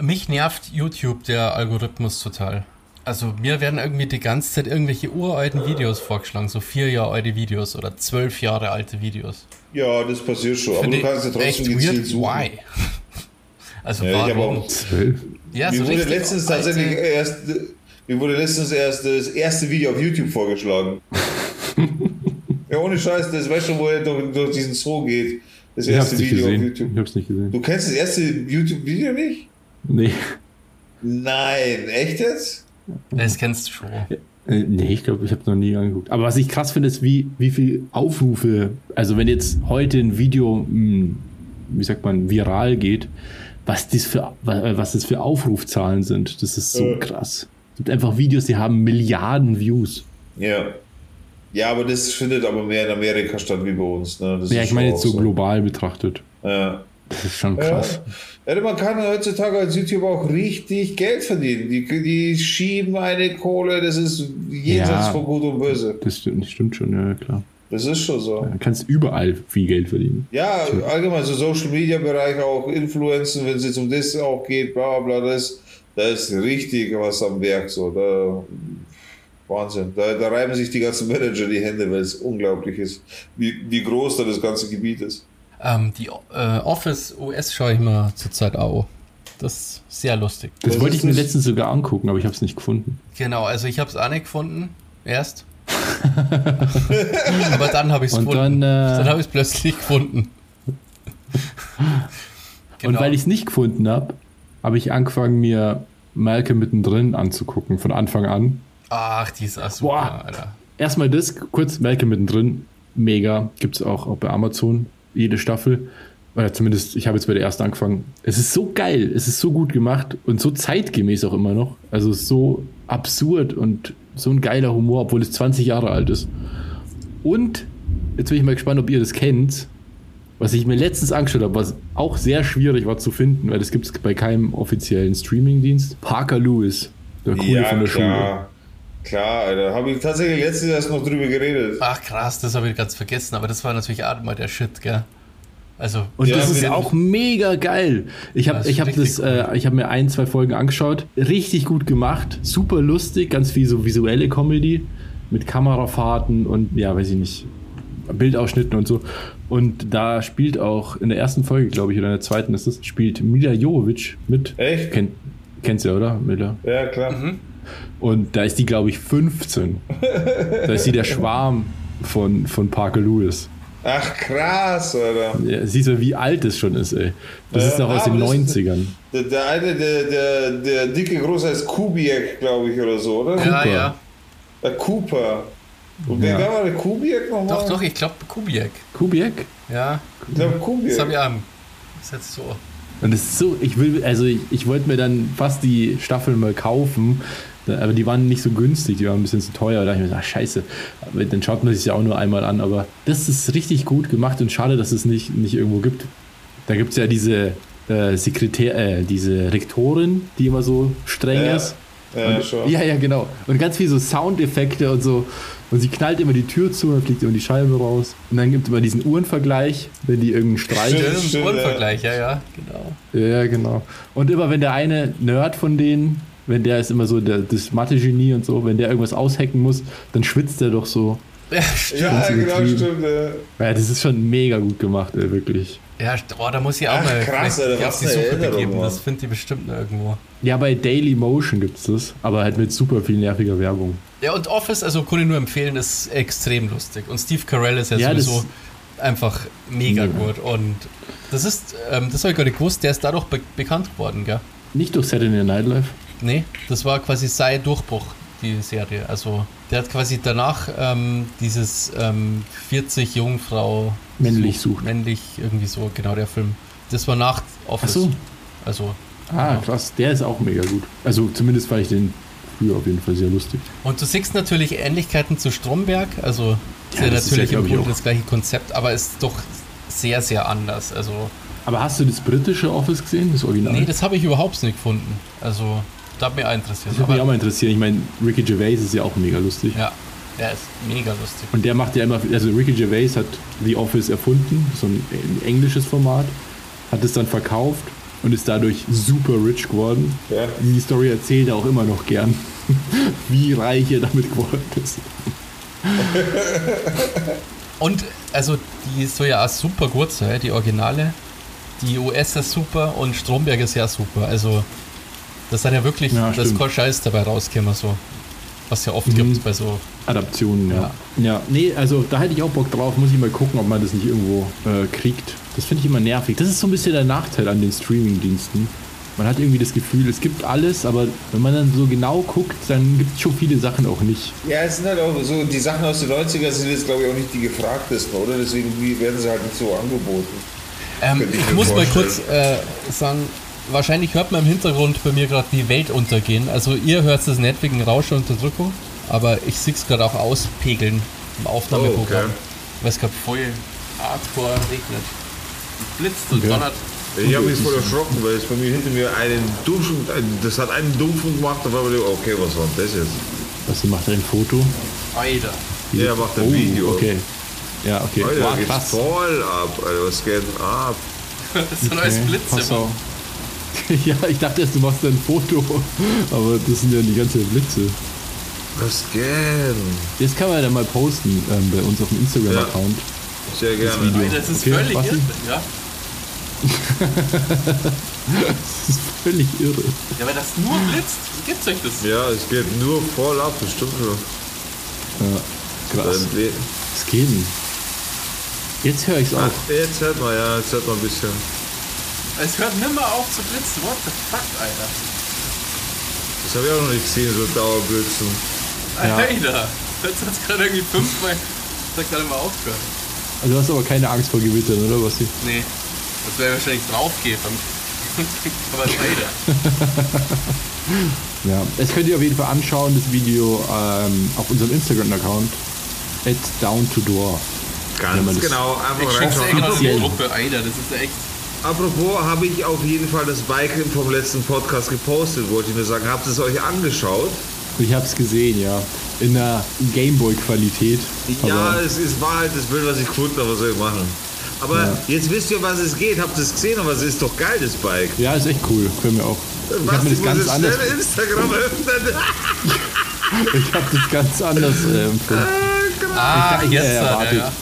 Mich nervt YouTube, der Algorithmus total. Also mir werden irgendwie die ganze Zeit irgendwelche uralten Videos vorgeschlagen, so vier Jahre alte Videos oder zwölf Jahre alte Videos. Ja, das passiert schon. Aber du kannst ja trotzdem gezielt suchen. Why? [LAUGHS] Also ja, warum? Ja, so mir wurde letztens tatsächlich erst, mir wurde letztens erst das erste Video auf YouTube vorgeschlagen. [LAUGHS] ja, ohne Scheiß, das weißt du, wo er durch, durch diesen Zoo geht. Das erste Video gesehen. auf YouTube. Ich hab's nicht gesehen. Du kennst das erste YouTube-Video nicht? Nee. Nein, echt jetzt? Das kennst du schon. Äh, nee, ich glaube, ich habe noch nie angeguckt. Aber was ich krass finde, ist, wie, wie viel Aufrufe, also wenn jetzt heute ein Video, hm, wie sagt man, viral geht, was das für, was das für Aufrufzahlen sind, das ist so äh. krass. Es gibt einfach Videos, die haben Milliarden Views. Ja. Ja, aber das findet aber mehr in Amerika statt wie bei uns. Ne? ja, ich meine jetzt so, so global betrachtet. Ja. Das ist schon krass. Ja. man kann heutzutage als YouTuber auch richtig Geld verdienen. Die, die schieben eine Kohle, das ist jenseits ja, von Gut und Böse. Das stimmt, das stimmt schon, ja klar. Das ist schon so. Du kannst überall viel Geld verdienen. Ja, allgemein so Social Media Bereich auch Influenzen, wenn es jetzt um das auch geht, bla bla, das, das ist richtig was am Werk so. Da, Wahnsinn. Da, da reiben sich die ganzen Manager die Hände, weil es unglaublich ist, wie, wie groß da das ganze Gebiet ist. Ähm, die äh, Office OS schaue ich mir zurzeit auch. Das ist sehr lustig. Das, das wollte ich mir letztens sogar angucken, aber ich habe es nicht gefunden. Genau, also ich habe es auch nicht gefunden. Erst. [LAUGHS] aber dann habe ich es gefunden. Dann, äh, dann habe ich es plötzlich gefunden. genau. [LAUGHS] Und weil ich es nicht gefunden habe, habe ich angefangen, mir Malcolm mittendrin anzugucken, von Anfang an. Ach, die ist auch super, Boah. Alter. Erstmal das, kurz Malcolm mittendrin. Mega. Gibt es auch, auch bei Amazon jede Staffel. Oder zumindest, ich habe jetzt bei der ersten angefangen. Es ist so geil, es ist so gut gemacht und so zeitgemäß auch immer noch. Also so absurd und so ein geiler Humor, obwohl es 20 Jahre alt ist. Und jetzt bin ich mal gespannt, ob ihr das kennt. Was ich mir letztens angeschaut habe, was auch sehr schwierig war zu finden, weil das gibt es bei keinem offiziellen Streamingdienst. Parker Lewis, der Coole ja, von der klar. Schule. Klar, Alter. Habe ich tatsächlich letztes erst noch drüber geredet. Ach krass, das habe ich ganz vergessen, aber das war natürlich auch mal der Shit, gell? Also, und ja, das ist auch mega geil. Ich habe ich hab das, cool. äh, ich habe mir ein, zwei Folgen angeschaut. Richtig gut gemacht, super lustig, ganz viel so visuelle Comedy mit Kamerafahrten und ja, weiß ich nicht, Bildausschnitten und so. Und da spielt auch in der ersten Folge, glaube ich, oder in der zweiten ist es, spielt Mila Jovovic mit. Echt? Kennt, kennst du ja, oder? Mila? Ja, klar. Mhm. Und da ist die, glaube ich, 15. da ist sie der Schwarm von, von Parker Lewis. Ach krass, oder? Ja, siehst du, wie alt es schon ist, ey. Das äh, ist noch aus den 90ern. Der, der eine, der, der, der dicke Große heißt Kubiak, glaube ich, oder so, oder? Ja, ja. Der Cooper. Und wer ja. war der Kubiak nochmal? Doch, doch, ich glaube Kubiak. Kubiak? Ja. Ich glaube Kubiak. Das habe ich an. Das ist jetzt so. Und es ist so, ich will, also ich, ich wollte mir dann fast die Staffel mal kaufen, aber die waren nicht so günstig, die waren ein bisschen zu teuer. Da dachte ich mir, ach scheiße, dann schaut man sich ja auch nur einmal an. Aber das ist richtig gut gemacht und schade, dass es nicht, nicht irgendwo gibt. Da gibt es ja diese äh, Sekretär, äh, diese Rektorin, die immer so streng ja. ist. Ja, und, ja, ja, genau. Und ganz viel so Soundeffekte und so. Und sie knallt immer die Tür zu, dann fliegt immer die Scheibe raus. Und dann gibt es immer diesen Uhrenvergleich, wenn die irgendeinen Streit. Stimmt, Uhrenvergleich, ja, ja, genau. Ja, genau. Und immer wenn der eine Nerd von denen, wenn der ist immer so der, das Mathe-Genie und so, wenn der irgendwas aushacken muss, dann schwitzt er doch so. Ja. [LAUGHS] Ja, genau, stimmt. Ja. ja, das ist schon mega gut gemacht, ey, wirklich. Ja, oh, da muss ich auch Ach, mal krass, Alter, was die Suche begeben. Das findet ihr bestimmt irgendwo. Ja, bei Daily Motion gibt es das, aber halt mit super viel nerviger Werbung. Ja, und Office, also kann ich nur empfehlen, ist extrem lustig. Und Steve Carell ist ja, ja sowieso einfach mega ja. gut. Und das ist, ähm, das habe ich gar nicht gewusst, der ist dadurch be bekannt geworden, gell? Nicht durch Saturday Night Live? Nee, das war quasi sein Durchbruch, die Serie. Also, der hat quasi danach ähm, dieses ähm, 40 Jungfrau männlich sucht. Männlich, irgendwie so, genau der Film. Das war nach Office. Ach so. Also. Ah, genau. krass. Der ist auch mega gut. Also zumindest fand ich den früher auf jeden Fall sehr lustig. Und du siehst natürlich Ähnlichkeiten zu Stromberg. Also ja, ist ja natürlich ja, im Grunde das gleiche Konzept, aber ist doch sehr, sehr anders. Also. Aber hast du das britische Office gesehen, das Original? Nee, das habe ich überhaupt nicht gefunden. Also, da hat mich auch interessiert. Das würde mich auch mal interessieren. Ich meine, Ricky Gervais ist ja auch mega lustig. Ja. Der ist mega lustig. Und der macht ja immer, also Ricky Gervais hat The Office erfunden, so ein, ein englisches Format, hat es dann verkauft und ist dadurch super rich geworden. Ja. Die Story erzählt er auch immer noch gern, [LAUGHS] wie reich er damit geworden ist. [LAUGHS] und also die soll ja auch super gut sein, die Originale. Die US ist super und Stromberg ist ja super. Also das hat ja wirklich ja, das kein Scheiß dabei rausgekommen so. Was ja oft mhm. gibt bei so Adaptionen, ja. ja. Ja, nee, also da hätte ich auch Bock drauf. Muss ich mal gucken, ob man das nicht irgendwo äh, kriegt. Das finde ich immer nervig. Das ist so ein bisschen der Nachteil an den Streaming-Diensten. Man hat irgendwie das Gefühl, es gibt alles, aber wenn man dann so genau guckt, dann gibt es schon viele Sachen auch nicht. Ja, es sind halt auch so, die Sachen aus den 90er sind jetzt, glaube ich, auch nicht die gefragtesten, oder? Deswegen werden sie halt nicht so angeboten. Ähm, ich, ich muss vorstellen. mal kurz äh, sagen, wahrscheinlich hört man im Hintergrund bei mir gerade die Welt untergehen. Also ihr hört es nicht wegen Rauschunterdrückung, aber ich sehe es gerade auch auspegeln im Aufnahmeprogramm. Oh, okay. Weil es gerade voll hardcore regnet. Es blitzt und okay. donnert. Ich habe mich voll erschrocken, weil es bei mir hinter mir einen Dumpfen, das hat einen Dumpfen gemacht, da war ich, okay, was war das jetzt? Was, macht ein Foto? Alter. Ja, er macht ein oh, Video. Okay. Ja, okay. Alter, wow, geht's voll ab, Alter, was geht ab? [LAUGHS] das ist ein neues okay. [LAUGHS] Ja, ich dachte erst, du machst ein Foto, aber das sind ja die ganzen Blitze. Was geht? Jetzt kann man ja mal posten ähm, bei uns auf dem Instagram-Account. Ja, sehr gerne. Das, Video. das ist okay, völlig irre, ja? [LAUGHS] das ist völlig irre. Ja, wenn das nur blitzt, wie gibt's euch das? Ja, es geht nur voll ab, das stimmt schon. Ja, krass. Es geht nicht. Jetzt höre ich es auch. Jetzt hört man, ja, jetzt hört man ein bisschen. Es hört nimmer auf zu blitzen. What the fuck, Alter? Das habe ich auch noch nicht gesehen, so Dauerblitzen. Ja. Alter, jetzt hat es gerade irgendwie fünfmal. Das hat gerade mal aufgehört. Also du hast aber keine Angst vor Gewittern, oder was? Nee. Das wäre wahrscheinlich draufgeht. [LAUGHS] aber leider. [LAUGHS] ja, das könnt ihr auf jeden Fall anschauen, das Video ähm, auf unserem Instagram-Account. At down to door. Ganz genau, einfach reinschauen. Ich Gruppe, Alter, das ist echt Apropos, habe ich auf jeden Fall das Bike vom letzten Podcast gepostet, wollte ich nur sagen. Habt ihr es euch angeschaut? Ich habe es gesehen, ja. In der Gameboy-Qualität. Ja, es, es war halt das Bild, was ich gefunden habe, was soll ich machen. Aber ja. jetzt wisst ihr, was es geht. Habt ihr es gesehen? Aber es ist doch geil, das Bike. Ja, ist echt cool. Können wir auch. Ich habe mir das ganz anders. Instagram öffnen. [LAUGHS] ich habe das ganz anders äh, empfunden. Ah, ich, ich jetzt. Erwartet. Ja, ja.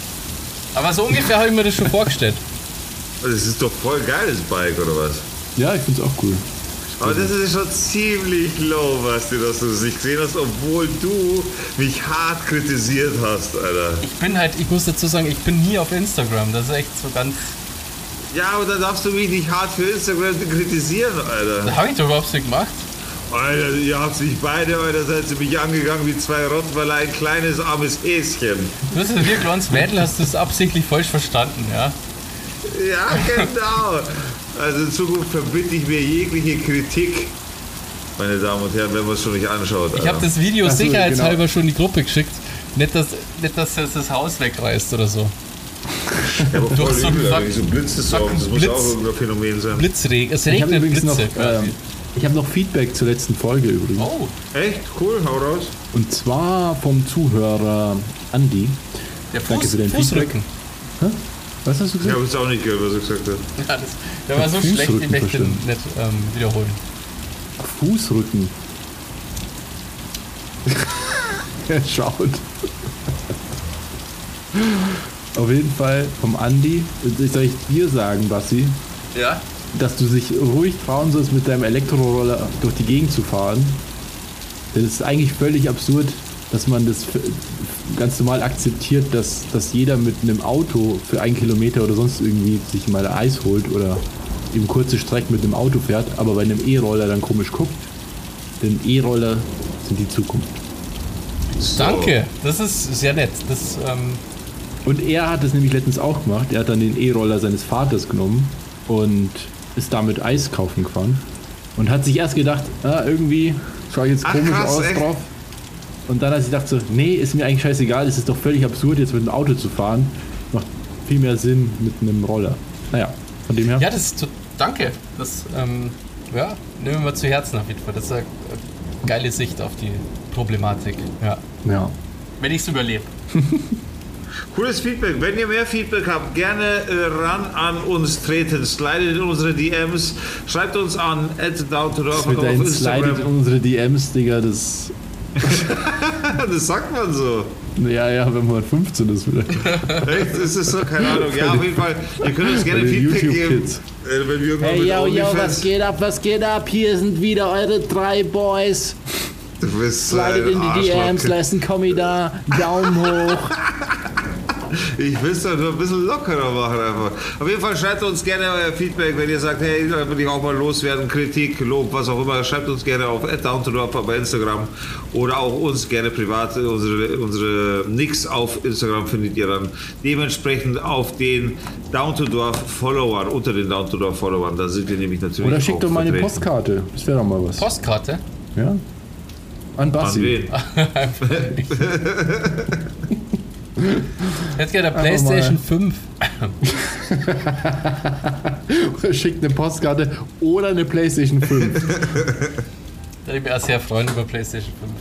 Aber so ungefähr habe ich mir das schon vorgestellt. Das ist doch voll geiles Bike, oder was? Ja, ich find's auch cool. Aber das ist schon ziemlich low, was du, dass du es nicht gesehen hast, obwohl du mich hart kritisiert hast, Alter. Ich bin halt, ich muss dazu sagen, ich bin nie auf Instagram. Das ist echt so ganz. Ja, aber da darfst du mich nicht hart für Instagram kritisieren, Alter. Da habe ich doch überhaupt nicht gemacht. Alter, ihr habt sich beide, Alter, seid ihr mich angegangen wie zwei Rottweiler, ein kleines armes Häschen. Du hast ja wie kleines Mädel, hast du es absichtlich falsch verstanden, ja? Ja, genau. Also in Zukunft verbitte ich mir jegliche Kritik, meine Damen und Herren, wenn man es schon nicht anschaut. Ich habe das Video so, sicherheitshalber genau. schon in die Gruppe geschickt. Nicht, dass, nicht, dass jetzt das Haus wegreißt oder so. Ja, aber [LAUGHS] voll übel, so, so blitzt es auch. Das Blitz, muss auch irgendein Phänomen sein. Blitzregen. Es regnet Blitze. Noch, ähm, Ich habe noch Feedback zur letzten Folge übrigens. Oh, echt? Cool, hau raus. Und zwar vom Zuhörer Andi. Der Fuß, Danke für den Fußrücken. Feedback. Was hast du gesagt? Ich habe es auch nicht gehört, was er gesagt hat. Ja, das, der war so schlecht, ich möchte ihn nicht ähm, wiederholen. Fußrücken. [LAUGHS] er schaut. Auf jeden Fall vom Andi. Ich soll ich dir sagen, Bassi? Ja? Dass du dich ruhig trauen sollst, mit deinem Elektroroller durch die Gegend zu fahren. Denn es ist eigentlich völlig absurd, dass man das ganz normal akzeptiert, dass, dass jeder mit einem Auto für einen Kilometer oder sonst irgendwie sich mal Eis holt oder eben kurze Strecken mit einem Auto fährt, aber bei einem E-Roller dann komisch guckt. Denn E-Roller sind die Zukunft. So. Danke, das ist sehr nett. Das ähm, und er hat es nämlich letztens auch gemacht. Er hat dann den E-Roller seines Vaters genommen und ist damit Eis kaufen gefahren. Und hat sich erst gedacht, ah, irgendwie schaue ich jetzt Ach, komisch krass, aus echt? drauf. Und dann hat sie gedacht so, nee, ist mir eigentlich scheißegal, es ist doch völlig absurd, jetzt mit einem Auto zu fahren. Macht viel mehr Sinn mit einem Roller. Naja, von dem her. Ja, das ist, danke. Das, ähm, ja, nehmen wir mal zu Herzen auf jeden Fall. Das ist eine geile Sicht auf die Problematik. Ja. Ja. Wenn ich es überlebe. [LAUGHS] Cooles Feedback. Wenn ihr mehr Feedback habt, gerne äh, ran an uns treten. Slidet in unsere DMs. Schreibt uns an down auf Instagram. Slidet in unsere DMs, Digga. Das, [LAUGHS] das sagt man so. Ja, ja, wenn man 15 ist vielleicht. Echt? Ist es so? Keine Ahnung. Ja, auf jeden Fall. Ihr könnt uns gerne Feedback geben. Äh, wenn wir hey, yo, yo, was geht ab, was geht ab? Hier sind wieder eure drei Boys. Du bist Slidet in die DMs, lasst einen Kommi da, Daumen hoch. [LAUGHS] Ich will es doch nur ein bisschen lockerer machen einfach. Auf jeden Fall schreibt uns gerne euer Feedback, wenn ihr sagt, hey, da will ich auch mal loswerden, Kritik, Lob, was auch immer. Schreibt uns gerne auf @downtodorfer bei Instagram oder auch uns gerne privat. Unsere, unsere Nix auf Instagram findet ihr dann dementsprechend auf den Down to Dorf Followern, unter den Down to Dorf Followern. Da sind wir nämlich natürlich Oder schickt doch mal eine Postkarte. Das wäre doch mal was. Postkarte? Ja. An Bassi. An wen? [LAUGHS] [LAUGHS] [LAUGHS] Jetzt geht der PlayStation 5. [LAUGHS] Schickt eine Postkarte oder eine PlayStation 5. Da ich mich auch sehr freuen über PlayStation 5.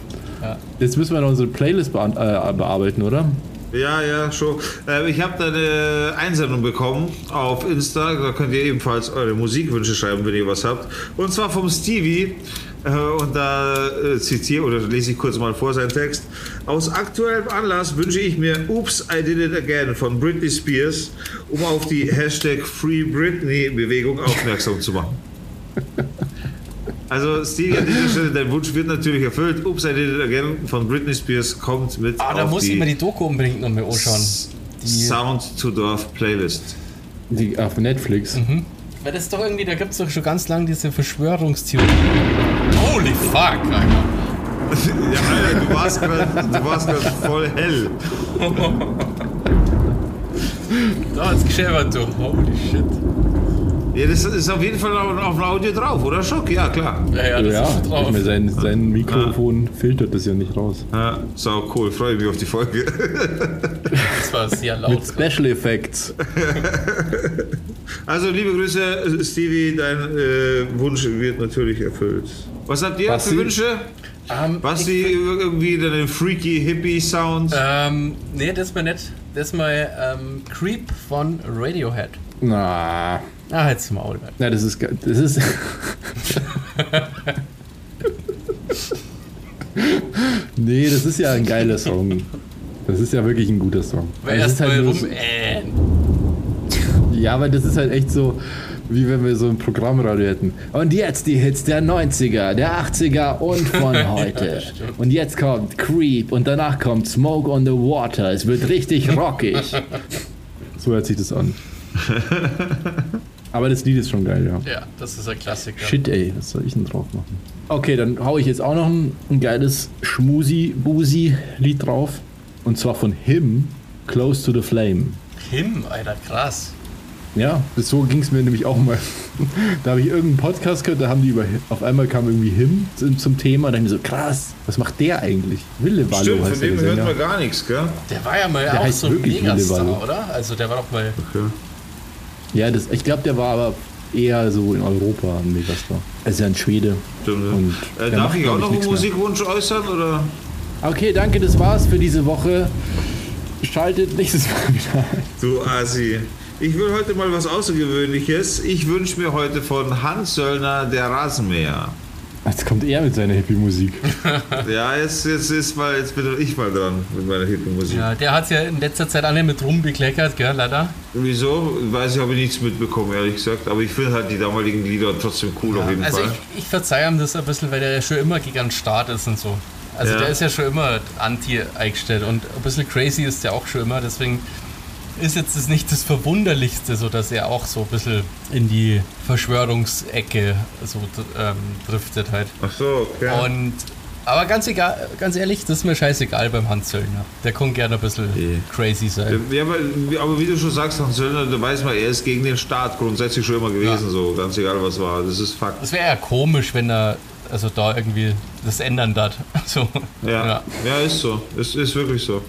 Ja. Jetzt müssen wir noch unsere Playlist be äh, bearbeiten, oder? Ja, ja, schon. Äh, ich habe da eine Einsendung bekommen auf Insta. Da könnt ihr ebenfalls eure Musikwünsche schreiben, wenn ihr was habt. Und zwar vom Stevie. Äh, und da äh, zitiere oder lese ich kurz mal vor seinen Text. Aus aktuellem Anlass wünsche ich mir Oops, I Did It Again von Britney Spears, um auf die Hashtag Free Britney Bewegung aufmerksam zu machen. Also Stevie, an dieser Stelle, dein Wunsch wird natürlich erfüllt. Oops, I Did It Again von Britney Spears kommt mit Ah, da muss ich mir die Doku unbedingt nochmal anschauen. Die Sound to Dorf Playlist. Die auf Netflix. Mhm. Weil das ist doch irgendwie, da gibt es doch schon ganz lange diese Verschwörungstheorie. Holy fuck, Alter. [LAUGHS] ja, Alter, du warst gerade voll hell. [LAUGHS] da hat's gescheppert, du. Holy shit. Ja, das ist auf jeden Fall auf dem Audio drauf, oder Schock? Ja, klar. Ja, ja, das ja, ist drauf. Mir sein, sein Mikrofon ja. filtert das ja nicht raus. Ja, so cool. Freue mich auf die Folge. das war sehr laut. Mit Special Effects. [LAUGHS] Also, liebe Grüße, Stevie. Dein äh, Wunsch wird natürlich erfüllt. Was habt ihr Basti? für Wünsche? Um, ähm, Basti, irgendwie einen freaky Hippie-Sound? Ähm, nee, das ist mal nicht. Das ist mal ähm, Creep von Radiohead. Na. Ah, halt's Maul. Na, das ist. Das ist. [LAUGHS] nee, das ist ja ein geiler Song. Das ist ja wirklich ein guter Song. Wer erst halt rum, so, äh. Ja, aber das ist halt echt so, wie wenn wir so ein Programmradio hätten. Und jetzt die Hits der 90er, der 80er und von [LAUGHS] heute. und jetzt kommt Creep und danach kommt Smoke on the Water. Es wird richtig [LAUGHS] rockig. So hört sich das an. Aber das Lied ist schon geil, ja. Ja, das ist ein Klassiker. Shit, ey, was soll ich denn drauf machen? Okay, dann hau ich jetzt auch noch ein, ein geiles Schmusi-Busi-Lied drauf. Und zwar von Him, Close to the Flame. Him, Alter, krass. Ja, so ging es mir nämlich auch mal. [LAUGHS] da habe ich irgendeinen Podcast gehört, da haben die über, auf einmal kam irgendwie Him zum Thema, da ich mir so, krass, was macht der eigentlich? Wille Wallo Stimmt, von dem hört man gar nichts, gell? Der war ja mal der auch so ein Megastar, oder? Also der war doch mal... Okay. Ja, das, ich glaube, der war aber eher so in Europa ein Megastar. Er ist ja ein Schwede. Stimmt. Und äh, darf macht, ich auch noch einen Musikwunsch mehr. äußern? Oder? Okay, danke, das war's für diese Woche. Schaltet nächstes Mal wieder ein. Du Asi. Ich will heute mal was Außergewöhnliches. Ich wünsche mir heute von Hans Söllner der Rasenmäher. Jetzt kommt er mit seiner Hippie-Musik. [LAUGHS] ja, jetzt, jetzt, ist mal, jetzt bin ich mal dran mit meiner Hippie-Musik. Ja, der hat es ja in letzter Zeit alle mit rumbekleckert, gell, leider. Wieso? Weiß ich, habe ich nichts mitbekommen, ehrlich gesagt. Aber ich finde halt die damaligen Lieder trotzdem cool ja, auf jeden also Fall. Also ich, ich verzeihe ihm das ein bisschen, weil der ja schon immer gegen den Start ist und so. Also ja. der ist ja schon immer anti eingestellt und ein bisschen crazy ist der auch schon immer, deswegen ist jetzt das nicht das Verwunderlichste, so dass er auch so ein bisschen in die Verschwörungsecke so ähm, driftet halt. Ach so, okay. Und aber ganz egal, ganz ehrlich, das ist mir scheißegal beim Hans Söllner. Der kann gerne ein bisschen okay. crazy sein. Ja, aber, wie du schon sagst, Hans Söllner, da weiß man, er ist gegen den Staat grundsätzlich schon immer gewesen, ja. so ganz egal was war. Das ist Fakt. Das wäre ja komisch, wenn er also da irgendwie das ändern darf. [LAUGHS] So. Ja. ja. ja, ist so. Es ist wirklich so.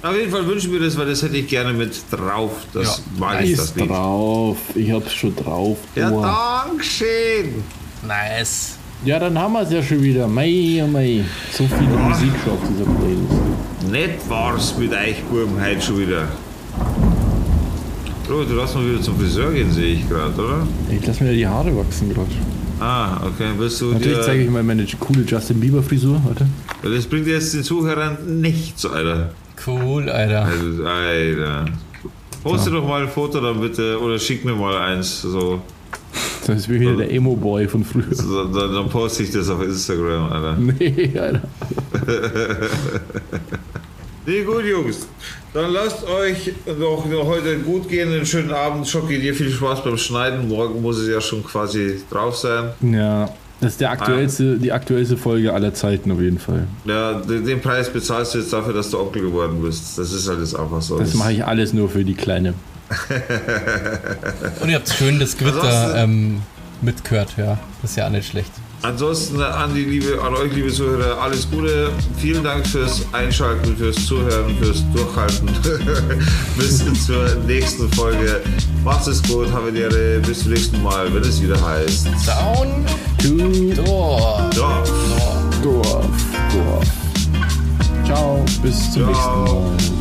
Auf jeden Fall wünschen wir das, weil das hätte ich gerne mit drauf. Das ja. mag ich das nicht. drauf. Ich hab's schon drauf. Ja, oh. Dankeschön. Nice. Ja, dann haben wir es ja schon wieder. Mei, oh mei. So viel oh. Musik schon auf dieser Playlist. Nett war's mit euch Buben heute schon wieder. Bro, du lass mal wieder zum Friseur gehen, sehe ich gerade, oder? Ich lass mir ja die Haare wachsen gerade. Ah, okay. Willst du Natürlich zeige ich mal meine coole Justin Bieber Frisur, warte. Das bringt jetzt den Zuhörern nichts, Alter. Cool, Alter. Also, Alter. Poste so. doch mal ein Foto dann bitte oder schick mir mal eins. So. Das ist wie wieder der Emo-Boy von früher. So, dann, dann, poste ich das auf Instagram, Alter. [LAUGHS] Nee, Alter. nee, gut, Jungs. Dann lasst euch noch, noch heute gut gehen, einen schönen Abend. Schocki, dir viel Spaß beim Schneiden. Morgen muss es ja schon quasi drauf sein. Ja. Das ist der aktuellste, ah. die aktuellste Folge aller Zeiten auf jeden Fall. Ja, den, den, Preis bezahlst du jetzt dafür, dass du Onkel geworden bist. Das ist alles einfach so. Das mache ich alles nur für die Kleine. [LAUGHS] Und ihr habt schön das Gewitter ähm, mitgehört, ja. Das ist ja auch nicht schlecht. Ansonsten an die liebe, an euch liebe Zuhörer, alles Gute. Vielen Dank fürs Einschalten, fürs Zuhören, fürs Durchhalten. [LAUGHS] Bis zur nächsten Folge. Macht es gut, habe die Ehre. Bis zum nächsten Mal, wenn es wieder heißt. Down to Dorf. Dorf. Dorf. Dorf. Ciao, bis zum Ciao. nächsten Mal.